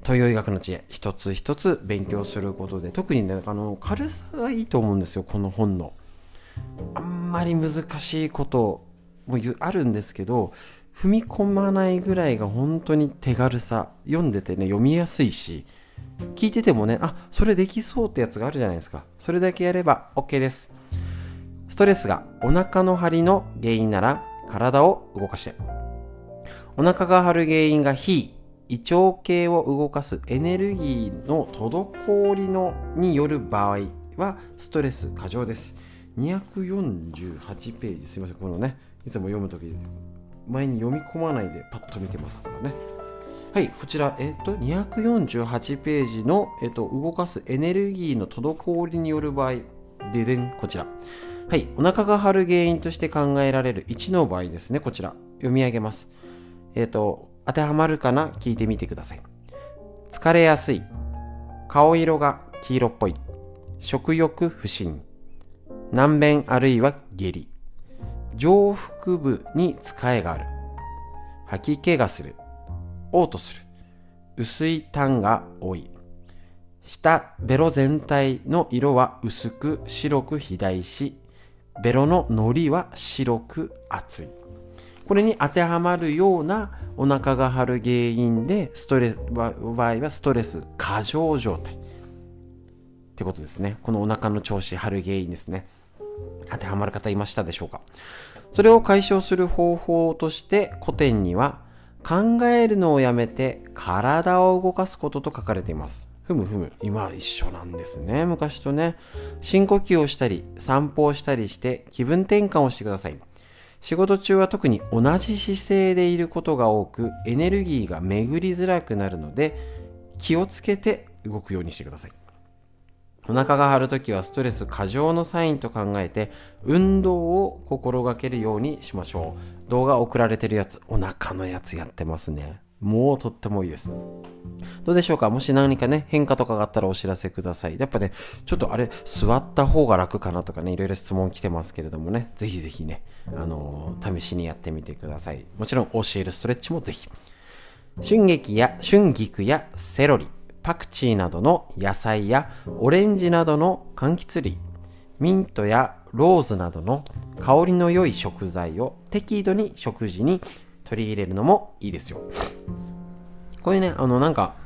東洋医学の知恵一つ一つ勉強することで特にねあの軽さがいいと思うんですよこの本の。あんまり難しいこともあるんですけど踏み込まないぐらいが本当に手軽さ。読んでてね読みやすいし聞いててもねあそれできそうってやつがあるじゃないですか。それだけやれば OK です。ストレスがお腹の張りの原因なら体を動かして。お腹が張る原因が非胃腸系を動かすエネルギーの滞りのによる場合はストレス過剰です。248ページ。すいませんこのねいつも読むとき前に読み込まないでパッと見てますからね。はい、こちら、えっ、と、248ページの、えっ、と、動かすエネルギーの滞りによる場合、ででん、こちら。はい、お腹が張る原因として考えられる1の場合ですね、こちら。読み上げます。えっ、と、当てはまるかな？聞いてみてください。疲れやすい。顔色が黄色っぽい。食欲不振。難便あるいは下痢。上腹部に疲れがある。吐き気がする。嘔吐する。薄い痰が多い。下ベロ全体の色は薄く白く肥大し、ベロののりは白く厚い。これに当てはまるようなお腹が張る原因で、ストレス、場合はストレス過剰状態。ってことですね。このお腹の調子張る原因ですね。当てはまる方いましたでしょうか？それを解消する方法として古典には考えるのをやめて体を動かすことと書かれています。ふむふむ。今は一緒なんですね。昔とね。深呼吸をしたり、散歩をしたりして気分転換をしてください。仕事中は特に同じ姿勢でいることが多く、エネルギーが巡りづらくなるので、気をつけて動くようにしてください。お腹が張るときはストレス過剰のサインと考えて運動を心がけるようにしましょう。動画送られてるやつお腹のやつやってますね。もうとってもいいです。どうでしょうか？もし何かね変化とかがあったらお知らせください。やっぱねちょっとあれ座った方が楽かなとかねいろいろ質問来てますけれどもね。ぜひぜひねあのー、試しにやってみてください。もちろん教えるストレッチもぜひ。春菊や春菊やセロリ。パクチーなどの野菜やオレンジなどの柑橘類ミントやローズなどの香りの良い食材を適度に食事に取り入れるのもいいですよ。こういうねあのなんか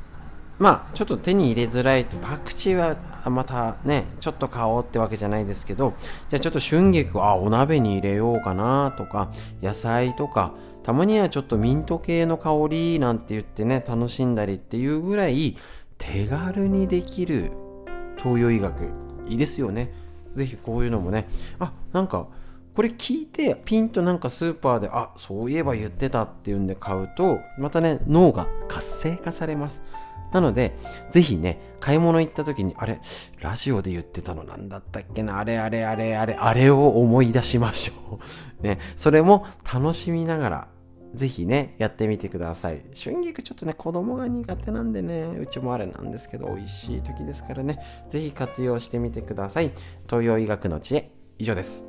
まあちょっと手に入れづらいとパクチーはまたねちょっと買おうってわけじゃないですけどじゃあちょっと春菊あお鍋に入れようかなとか野菜とかたまにはちょっとミント系の香りなんて言ってね楽しんだりっていうぐらい手軽にできる東洋医学。いいですよね。是非こういうのもね。あなんかこれ聞いてピンとなんかスーパーであそういえば言ってたっていうんで買うとまたね脳が活性化されます。なので、ぜひね、買い物行った時に、あれ、ラジオで言ってたのなんだったっけな、あれあれあれあれ、あれを思い出しましょう。ね、それも楽しみながらぜひね、やってみてください。春菊ちょっとね、子供が苦手なんでね、うちもあれなんですけど、美味しい時ですからね、ぜひ活用してみてください。東洋医学の知恵、以上です。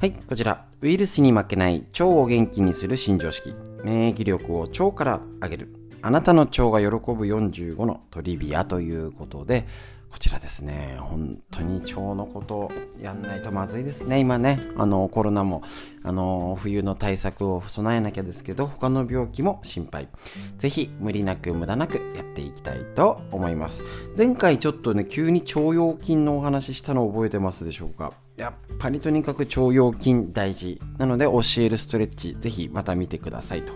はい、こちら。ウイルスに負けない腸を元気にする新常識。免疫力を腸から上げる。あなたの腸が喜ぶ45のトリビアということで、こちらですね、本当に腸のことやんないとまずいですね、今ね、あのコロナもあの冬の対策を備えなきゃですけど、他の病気も心配。ぜひ無理なく無駄なくやっていきたいと思います。前回ちょっとね、急に腸腰筋のお話ししたの覚えてますでしょうか？やっぱりとにかく腸腰筋大事。なので教えるストレッチぜひまた見てくださいと。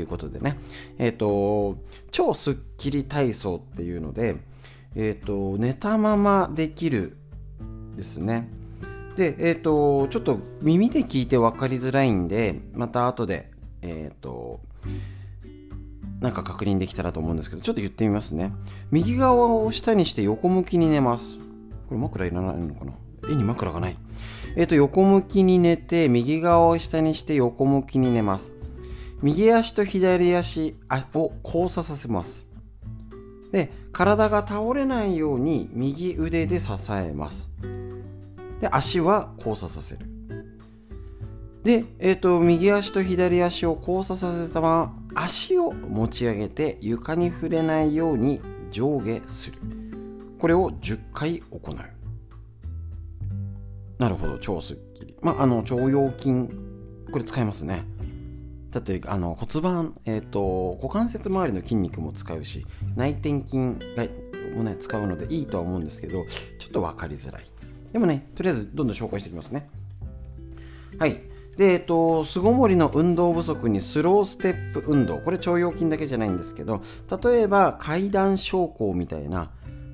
いうことでね。えっ、ー、と超スッキリ体操っていうのでえっ、ー、と寝たままできるですね。でえっ、ー、とちょっと耳で聞いて分かりづらいんでまた後でえっ、となんか確認できたらと思うんですけどちょっと言ってみますね。右側を下にして横向きに寝ます。これ枕いらないのかな？絵に枕がない。えっ、ー、と、横向きに寝て、右側を下にして横向きに寝ます。右足と左足を交差させます。で、体が倒れないように右腕で支えます。で、足は交差させる。で、えっ、ー、と、右足と左足を交差させたまま、足を持ち上げて床に触れないように上下する。これを10回行う。なるほど超すっきりまああの腸腰筋これ使いますねだってあの骨盤、えーと、股関節周りの筋肉も使うし内転筋がもね使うのでいいとは思うんですけどちょっと分かりづらい。でもねとりあえずどんどん紹介していきますね。はい。で、えっと、巣ごもりの運動不足にスローステップ運動。これ腸腰筋だけじゃないんですけど例えば階段昇降みたいな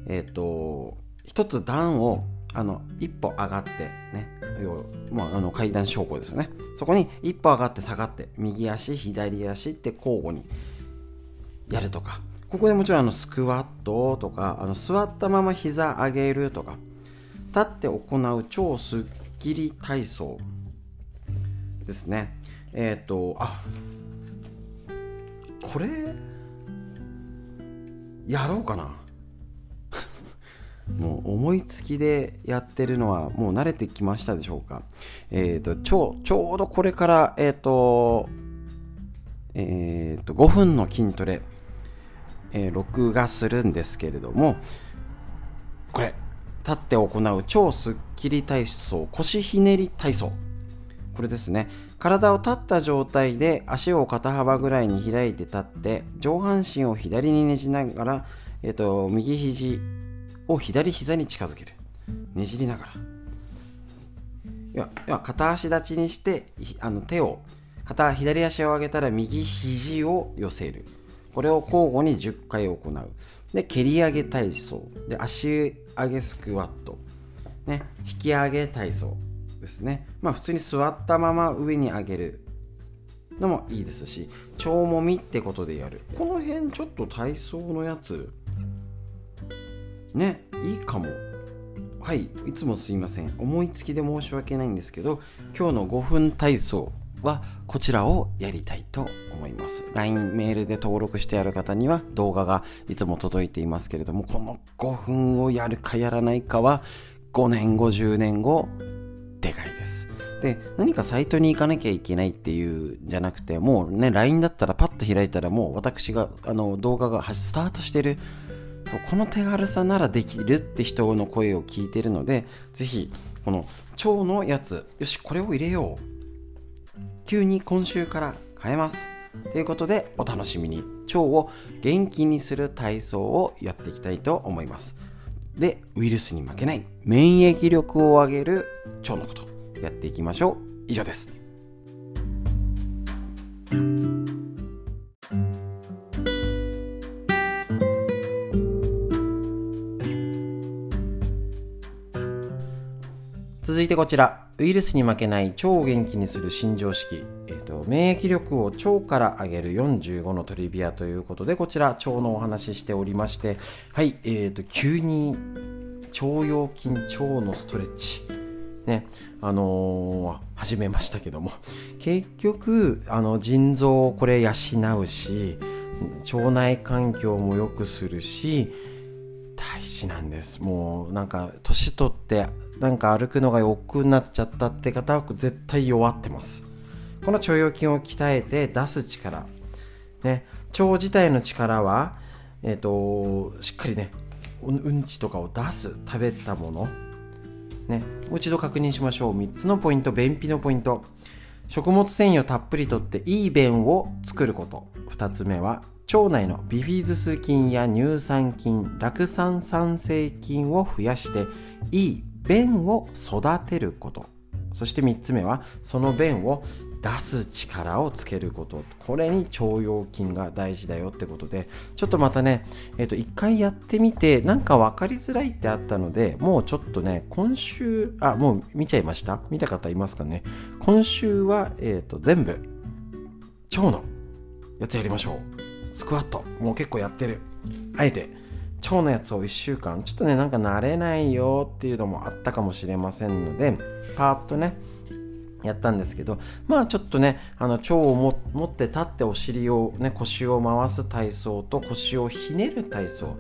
えっと一つ段をあの一歩上がってね要まあ、あの階段昇降ですよね。そこに一歩上がって下がって右足左足って交互にやるとかここでもちろんあのスクワットとかあの座ったまま膝上げるとか立って行う超スッキリ体操ですね。えっ、ー、とあこれやろうかな。もう思いつきでやってるのはもう慣れてきましたでしょうか？え、ー、と、ちょちょうどこれから、えっ、ー、と、え、ー、と、5分の筋トレ、え録画するんですけれども、これ、立って行う超スッキリ体操、腰ひねり体操。これですね。体を立った状態で足を肩幅ぐらいに開いて立って、上半身を左にねじながら、えっ、と、右肘を左膝に近づける。ねじりながら。いやいや片足立ちにしてあの手を片左足を上げたら右肘を寄せる。これを交互に10回行う。で蹴り上げ体操。で足上げスクワット、ね、引き上げ体操ですね。まあ普通に座ったまま上に上げるのもいいですし腸もみってことでやる。この辺ちょっと体操のやつねいいかも。はいいつもすいません。思いつきで申し訳ないんですけど今日の5分体操はこちらをやりたいと思います。LINE メールで登録してある方には動画がいつも届いていますけれどもこの5分をやるかやらないかは5年後10年後でかいです。で何かサイトに行かなきゃいけないっていうんじゃなくてもうね LINE だったらパッと開いたらもう私があの動画がスタートしてるこの手軽さならできるって人の声を聞いてるのでぜひこの腸のやつよしこれを入れよう。急に今週から変えます。ということでお楽しみに。腸を元気にする体操をやっていきたいと思います。でウイルスに負けない免疫力を上げる腸のことやっていきましょう。以上です。続いてこちら。ウイルスに負けない腸を元気にする新常識、えーと、免疫力を腸から上げる45のトリビアということでこちら腸のお話ししておりまして。はいえーと、急に腸腰筋腸のストレッチ。ねあのー、始めましたけども。結局あの腎臓をこれ養うし腸内環境も良くするし大事なんです。もうなんか年取ってなんか歩くのが億劫になっちゃったって方は絶対弱ってます。この腸腰筋を鍛えて出す力。ね。腸自体の力はえっ、ー、としっかりねうんちとかを出す食べたもの。ね。もう一度確認しましょう。3つのポイント。便秘のポイント。食物繊維をたっぷりとっていい便を作ること。2つ目は腸内のビフィズス菌や乳酸菌酪酸産生菌を増やしていい便を育てること。そして3つ目はその便を出す力をつけること。これに腸腰筋が大事だよってことでちょっとまたねえ、ー、と一回やってみてなんか分かりづらいってあったのでもうちょっとね今週あもう見ちゃいました？見た方いますかね？今週はえ、ー、と全部腸のやつやりましょう。スクワット。もう結構やってる。あえて。腸のやつを1週間ちょっとねなんか慣れないよっていうのもあったかもしれませんのでパーッとねやったんですけどまあちょっとねあの腸を持って立ってお尻をね腰を回す体操と腰をひねる体操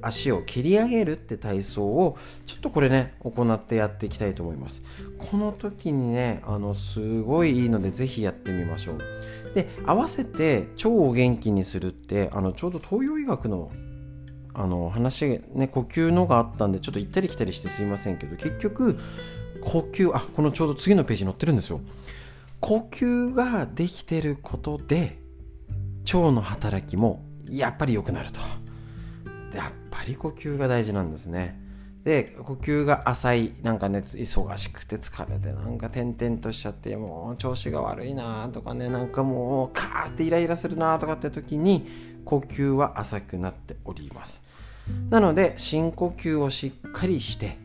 足を切り上げるって体操をちょっとこれね行ってやっていきたいと思います。この時にねあのすごいいいのでぜひやってみましょう。で合わせて腸を元気にするってあのちょうど東洋医学のあの話ね呼吸のがあったんでちょっと行ったり来たりしてすいませんけど結局呼吸あこのちょうど次のページに載ってるんですよ。呼吸ができてることで腸の働きもやっぱり良くなると。やっぱり呼吸が大事なんですね。で呼吸が浅いなんかね忙しくて疲れてなんか点々としちゃってもう調子が悪いなとかねなんかもうカーってイライラするなとかって時に呼吸は浅くなっております。なので深呼吸をしっかりして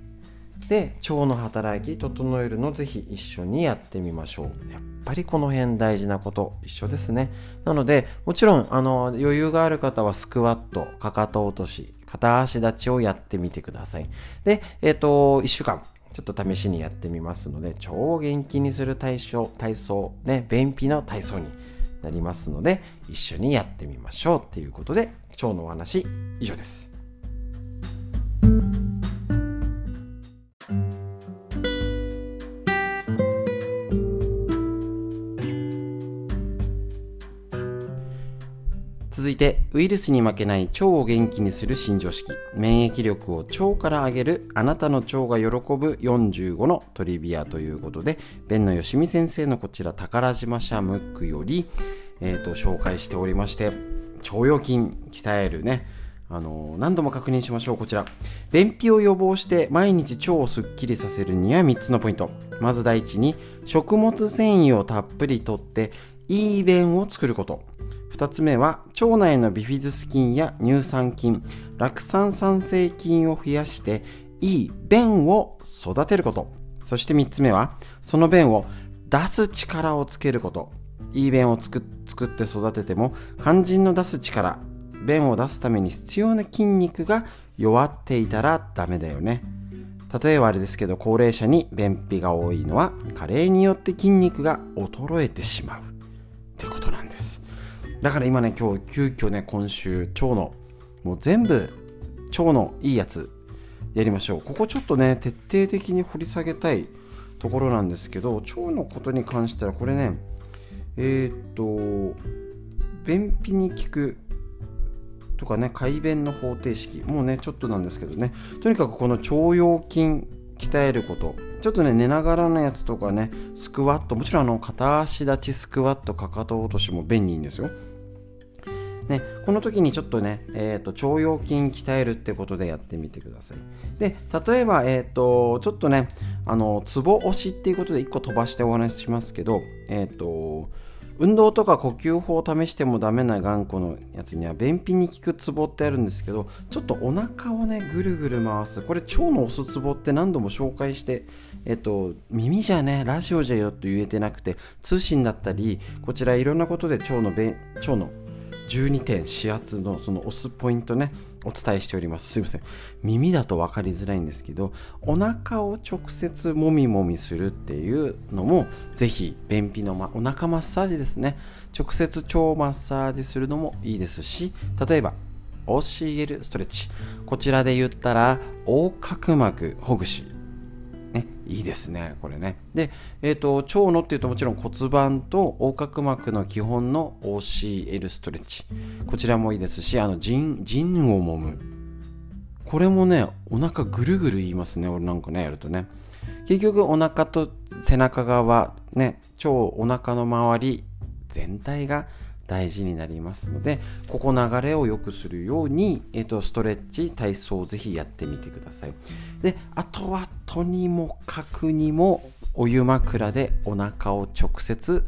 で腸の働き整えるのぜひ一緒にやってみましょう。やっぱりこの辺大事なこと一緒ですね。なのでもちろんあの余裕がある方はスクワットかかと落とし片足立ちをやってみてください。でえっ、ー、と1週間ちょっと試しにやってみますので超元気にする体操体操ね便秘の体操になりますので一緒にやってみましょうっていうことで腸のお話以上です。続いてウイルスに負けない腸を元気にする新常識。免疫力を腸から上げるあなたの腸が喜ぶ45のトリビアということで弁野よしみ先生のこちら宝島社ムックより、えーと、紹介しておりまして腸腰筋鍛えるねあの何度も確認しましょう。こちら。便秘を予防して毎日腸をすっきりさせるには3つのポイント。まず第一に食物繊維をたっぷりとっていい便を作ること。2つ目は腸内のビフィズス菌や乳酸菌酪酸酸性菌を増やしていい便を育てること。そして3つ目はその便を出す力をつけること。いい便を作って育てても肝心の出す力。便を出すために必要な筋肉が弱っていたらダメだよね。例えばあれですけど高齢者に便秘が多いのは加齢によって筋肉が衰えてしまう。ってことなんです。だから今ね今日急遽ね今週腸のもう全部腸のいいやつやりましょう。ここちょっとね徹底的に掘り下げたいところなんですけど腸のことに関してはこれねえー、っと便秘に効くとかね快便の方程式もうねちょっとなんですけどね。とにかくこの腸腰筋鍛えること。ちょっとね寝ながらのやつとかねスクワット。もちろんあの片足立ちスクワットかかと落としも便利んですよ。ね、この時にちょっとね、えーと、腸腰筋鍛えるってことでやってみてください。で、例えば、えーと、ちょっとね、あの、ツボ押しっていうことで1個飛ばしてお話ししますけど、えっ、ー、と、運動とか呼吸法を試してもダメな頑固のやつには便秘に効くツボってあるんですけどちょっとお腹をねぐるぐる回す。これ腸の押すツボって何度も紹介してえっと耳じゃねラジオじゃよと言えてなくて通信だったりこちらいろんなことで腸の腸の12点指圧のその押すポイントねお伝えしております。すいません。耳だと分かりづらいんですけどお腹を直接もみもみするっていうのもぜひ便秘の、ま、お腹マッサージですね。直接腸マッサージするのもいいですし例えば OCL ストレッチ。こちらで言ったら横隔膜ほぐし。ね、いいですね、これね。で、えっ、ー、と、腸のっていうともちろん骨盤と横隔膜の基本の OCL ストレッチ。こちらもいいですし、あの、腎、腎を揉む。これもね、お腹ぐるぐる言いますね、俺なんかね、やるとね。結局、お腹と背中側、ね、腸、お腹の周り全体が大事になりますのでここ流れを良くするように、えーと、ストレッチ体操をぜひやってみてください。であとはとにもかくにもお湯枕でお腹を直接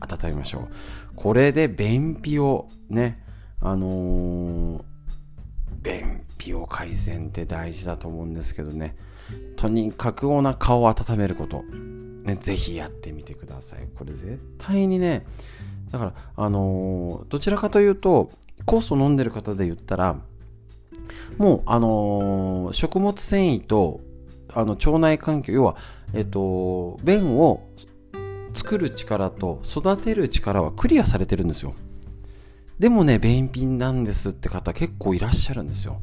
温めましょう。これで便秘をねあのー、便秘を改善って大事だと思うんですけどね。とにかくお腹を温めること、ね、ぜひやってみてください。これ絶対にねだからあのー、どちらかというと酵素飲んでる方で言ったらもうあのー、食物繊維とあの腸内環境要はえっと便を作る力と育てる力はクリアされてるんですよ。でもね便秘なんですって方結構いらっしゃるんですよ。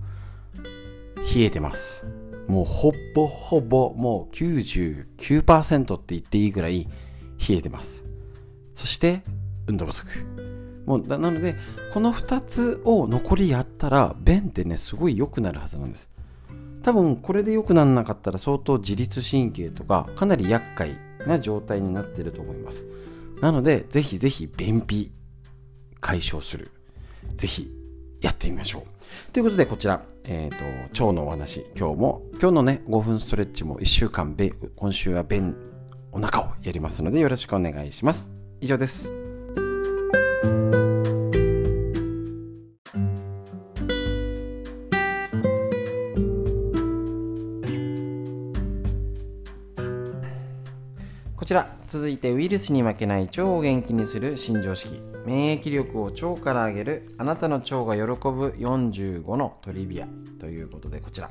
冷えてます。もうほぼほぼもう99%って言っていいぐらい冷えてます。そして運動不足。もうなのでこの2つを残りやったら便ってねすごい良くなるはずなんです。多分これで良くならなかったら相当自律神経とかかなり厄介な状態になってると思います。なのでぜひぜひ便秘解消する。ぜひやってみましょう。ということでこちら、えーと、腸のお話。今日も今日のね5分ストレッチも1週間今週は便お腹をやりますのでよろしくお願いします。以上です。続いてウイルスに負けない腸を元気にする新常識。免疫力を腸から上げるあなたの腸が喜ぶ45のトリビアということでこちら、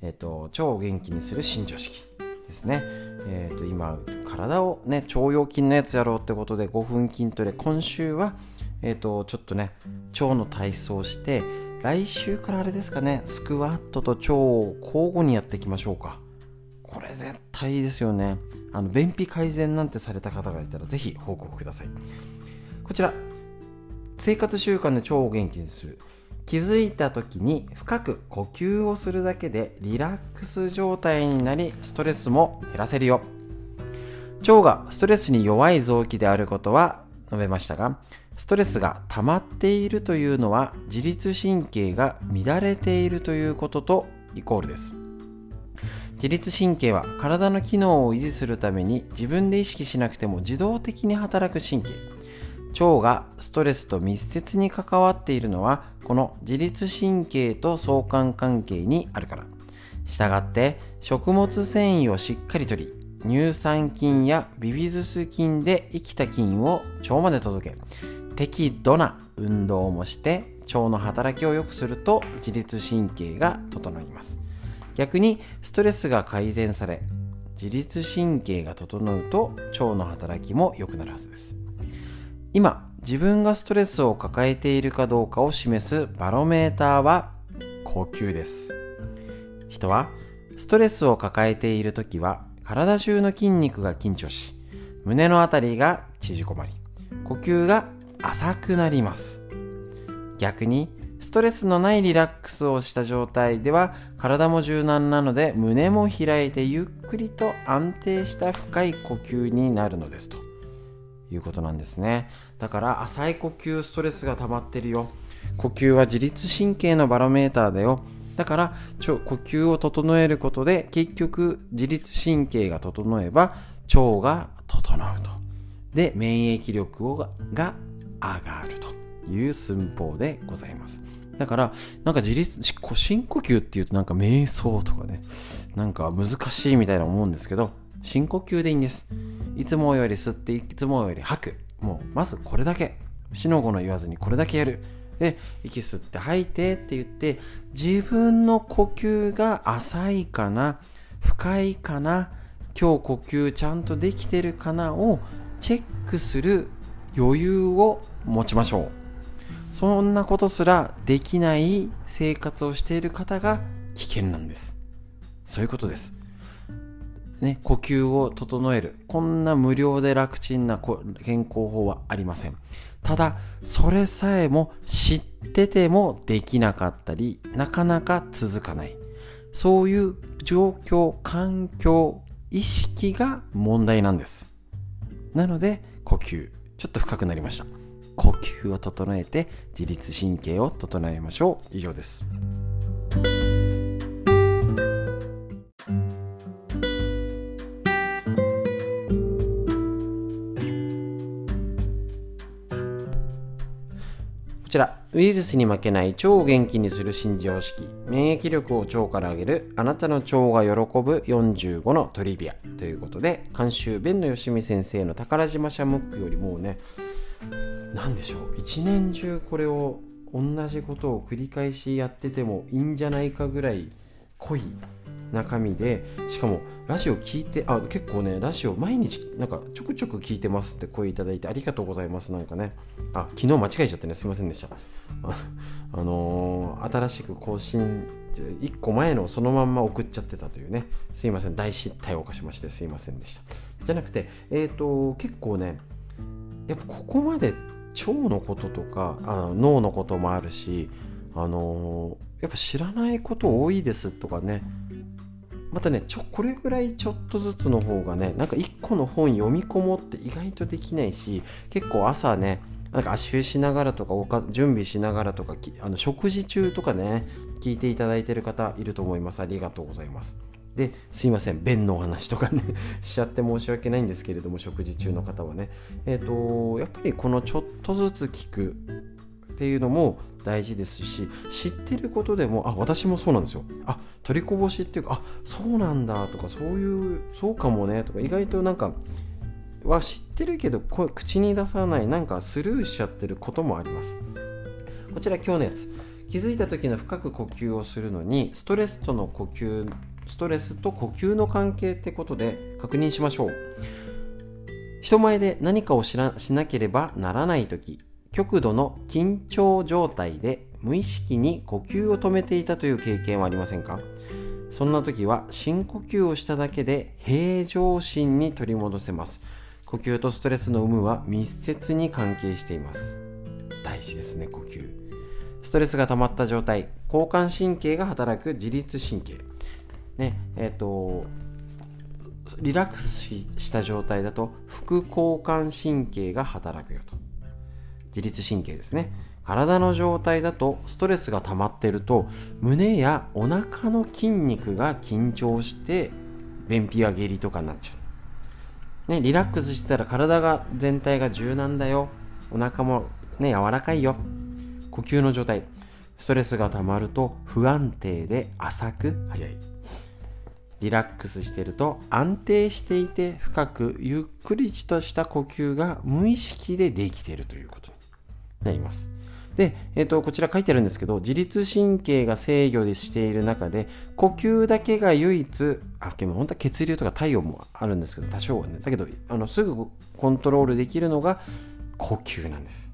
えーと、腸を元気にする新常識ですね、えーと、今体をね腸腰筋のやつやろうってことで5分筋トレ。今週は、えーとちょっとね腸の体操して来週からあれですかねスクワットと腸を交互にやっていきましょうか。これ絶対いいですよね。あの便秘改善なんてされた方がいたらぜひ報告ください。こちら。生活習慣で腸を元気にする。気づいた時に深く呼吸をするだけでリラックス状態になりストレスも減らせるよ。腸がストレスに弱い臓器であることは述べましたがストレスが溜まっているというのは自律神経が乱れているということとイコールです。自律神経は体の機能を維持するために自分で意識しなくても自動的に働く神経。腸がストレスと密接に関わっているのはこの自律神経と相関関係にあるから。したがって食物繊維をしっかりとり乳酸菌やビビズス菌で生きた菌を腸まで届け適度な運動もして腸の働きを良くすると自律神経が整います。逆にストレスが改善され自律神経が整うと腸の働きも良くなるはずです。今自分がストレスを抱えているかどうかを示すバロメーターは呼吸です。人はストレスを抱えている時は体中の筋肉が緊張し胸の辺りが縮こまり呼吸が浅くなります。逆にストレスのないリラックスをした状態では体も柔軟なので胸も開いてゆっくりと安定した深い呼吸になるのですと。いうことなんですね。だから浅い呼吸ストレスが溜まってるよ。呼吸は自律神経のバロメーターだよ。だから呼吸を整えることで結局自律神経が整えば腸が整うと。で免疫力をが上がるという寸法でございます。だから、なんか自律、深呼吸っていうとなんか瞑想とかね、なんか難しいみたいな思うんですけど、深呼吸でいいんです。いつもより吸って、いつもより吐く。もう、まずこれだけ。死の子の言わずにこれだけやる。で、息吸って吐いてって言って、自分の呼吸が浅いかな、深いかな、今日呼吸ちゃんとできてるかなをチェックする余裕を持ちましょう。そんなことすらできない生活をしている方が危険なんです。そういうことです。ね、呼吸を整える。こんな無料で楽ちんな健康法はありません。ただそれさえも知っててもできなかったりなかなか続かない。そういう状況環境意識が問題なんです。なので呼吸ちょっと深くなりました。呼吸を整えて自律神経を整えましょう。以上です。こちら、ウイルスに負けない腸を元気にする新常識、免疫力を腸から上げる、あなたの腸が喜ぶ45のトリビア。ということで、監修、弁野よしみ先生の宝島社ムックよりもうね、何でしょう、一年中これを同じことを繰り返しやっててもいいんじゃないかぐらい濃い中身でしかもラジオ聞いてあ結構ねラジオ毎日なんかちょくちょく聞いてますって声いただいてありがとうございます。なんかね。あ昨日間違えちゃってねすいませんでした。あのー、新しく更新1個前のそのまんま送っちゃってたというね。すいません。大失態を犯しましてすいませんでした。じゃなくてえっ、ー、と結構ねやっぱここまで腸のこととかあの脳のこともあるしあのー、やっぱ知らないこと多いですとかね。またねちょこれぐらいちょっとずつの方がねなんか1個の本読み込もうって意外とできないし結構朝ねなんか足湯しながらとか準備しながらとかあの食事中とかね聞いていただいてる方いると思います。ありがとうございます。ですいません便のお話とかね しちゃって申し訳ないんですけれども食事中の方はね。えっ、ー、とやっぱりこのちょっとずつ聞くっていうのも大事ですし知ってることでもあ私もそうなんですよ。あ取りこぼしっていうかあそうなんだとかそういうそうかもねとか意外となんかは知ってるけど口に出さないなんかスルーしちゃってることもあります。こちら今日のやつ。気づいた時の深く呼吸をするのにストレスとの呼吸ストレスと呼吸の関係ってことで確認しましょう。人前で何かをしなければならない時極度の緊張状態で無意識に呼吸を止めていたという経験はありませんか？そんな時は深呼吸をしただけで平常心に取り戻せます。呼吸とストレスの有無は密接に関係しています。大事ですね呼吸。ストレスが溜まった状態交感神経が働く自律神経。ねえっ、ー、とリラックスした状態だと副交感神経が働くよと。自律神経ですね。体の状態だとストレスが溜まっていると胸やお腹の筋肉が緊張して便秘や下痢とかになっちゃう、ね、リラックスしてたら体が全体が柔軟だよ。お腹もね柔らかいよ。呼吸の状態。ストレスが溜まると不安定で浅く速い。リラックスしていると安定していて深くゆっくりとした呼吸が無意識でできているということになります。で、えーと、こちら書いてあるんですけど自律神経が制御でしている中で呼吸だけが唯一あでも本当は血流とか体温もあるんですけど多少はねだけどあのすぐコントロールできるのが呼吸なんです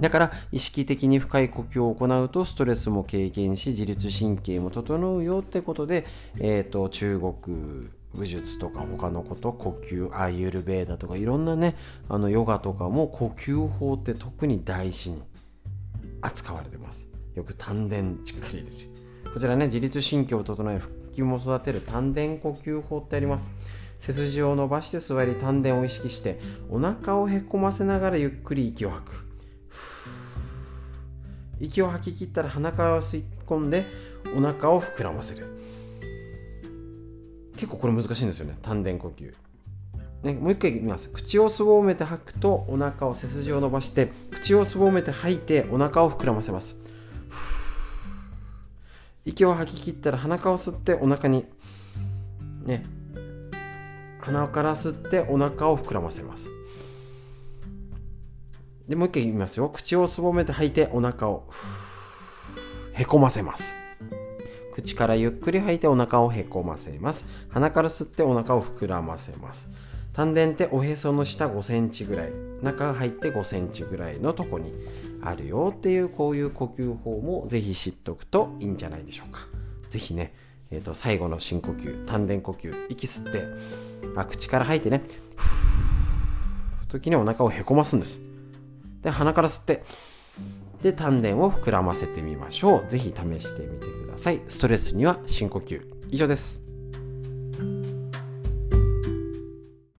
だから意識的に深い呼吸を行うとストレスも軽減し自律神経も整うよってことで、えーと中国武術とか他のこと呼吸アーユルベーダとかいろんなねあのヨガとかも呼吸法って特に大事に扱われてます。よく丹田しっかり入れるこちらね自律神経を整え腹筋も育てる丹田呼吸法ってあります。背筋を伸ばして座り丹田を意識してお腹をへこませながらゆっくり息を吐く。息を吐き切ったら鼻から吸い込んでお腹を膨らませる。結構これ難しいんですよね。丹田呼吸。ね、もう一回言います。口をすぼめて吐くとお腹を背筋を伸ばして口をすぼめて吐いてお腹を膨らませます。息を吐き切ったら鼻から吸ってお腹にね。鼻から吸ってお腹を膨らませます。でもう一回言いますよ。口をすぼめて吐いてお腹をへこませます。口からゆっくり吐いてお腹をへこませます。鼻から吸ってお腹を膨らませます。丹田っておへその下5センチぐらい中が入って5センチぐらいのとこにあるよっていうこういう呼吸法もぜひ知っておくといいんじゃないでしょうか。ぜひねえーと、最後の深呼吸丹田呼吸息吸って、まあ、口から吐いてねふー時にお腹をへこますんですで鼻から吸って。で丹田を膨らませてみましょう。ぜひ試してみてください。ストレスには深呼吸。以上です。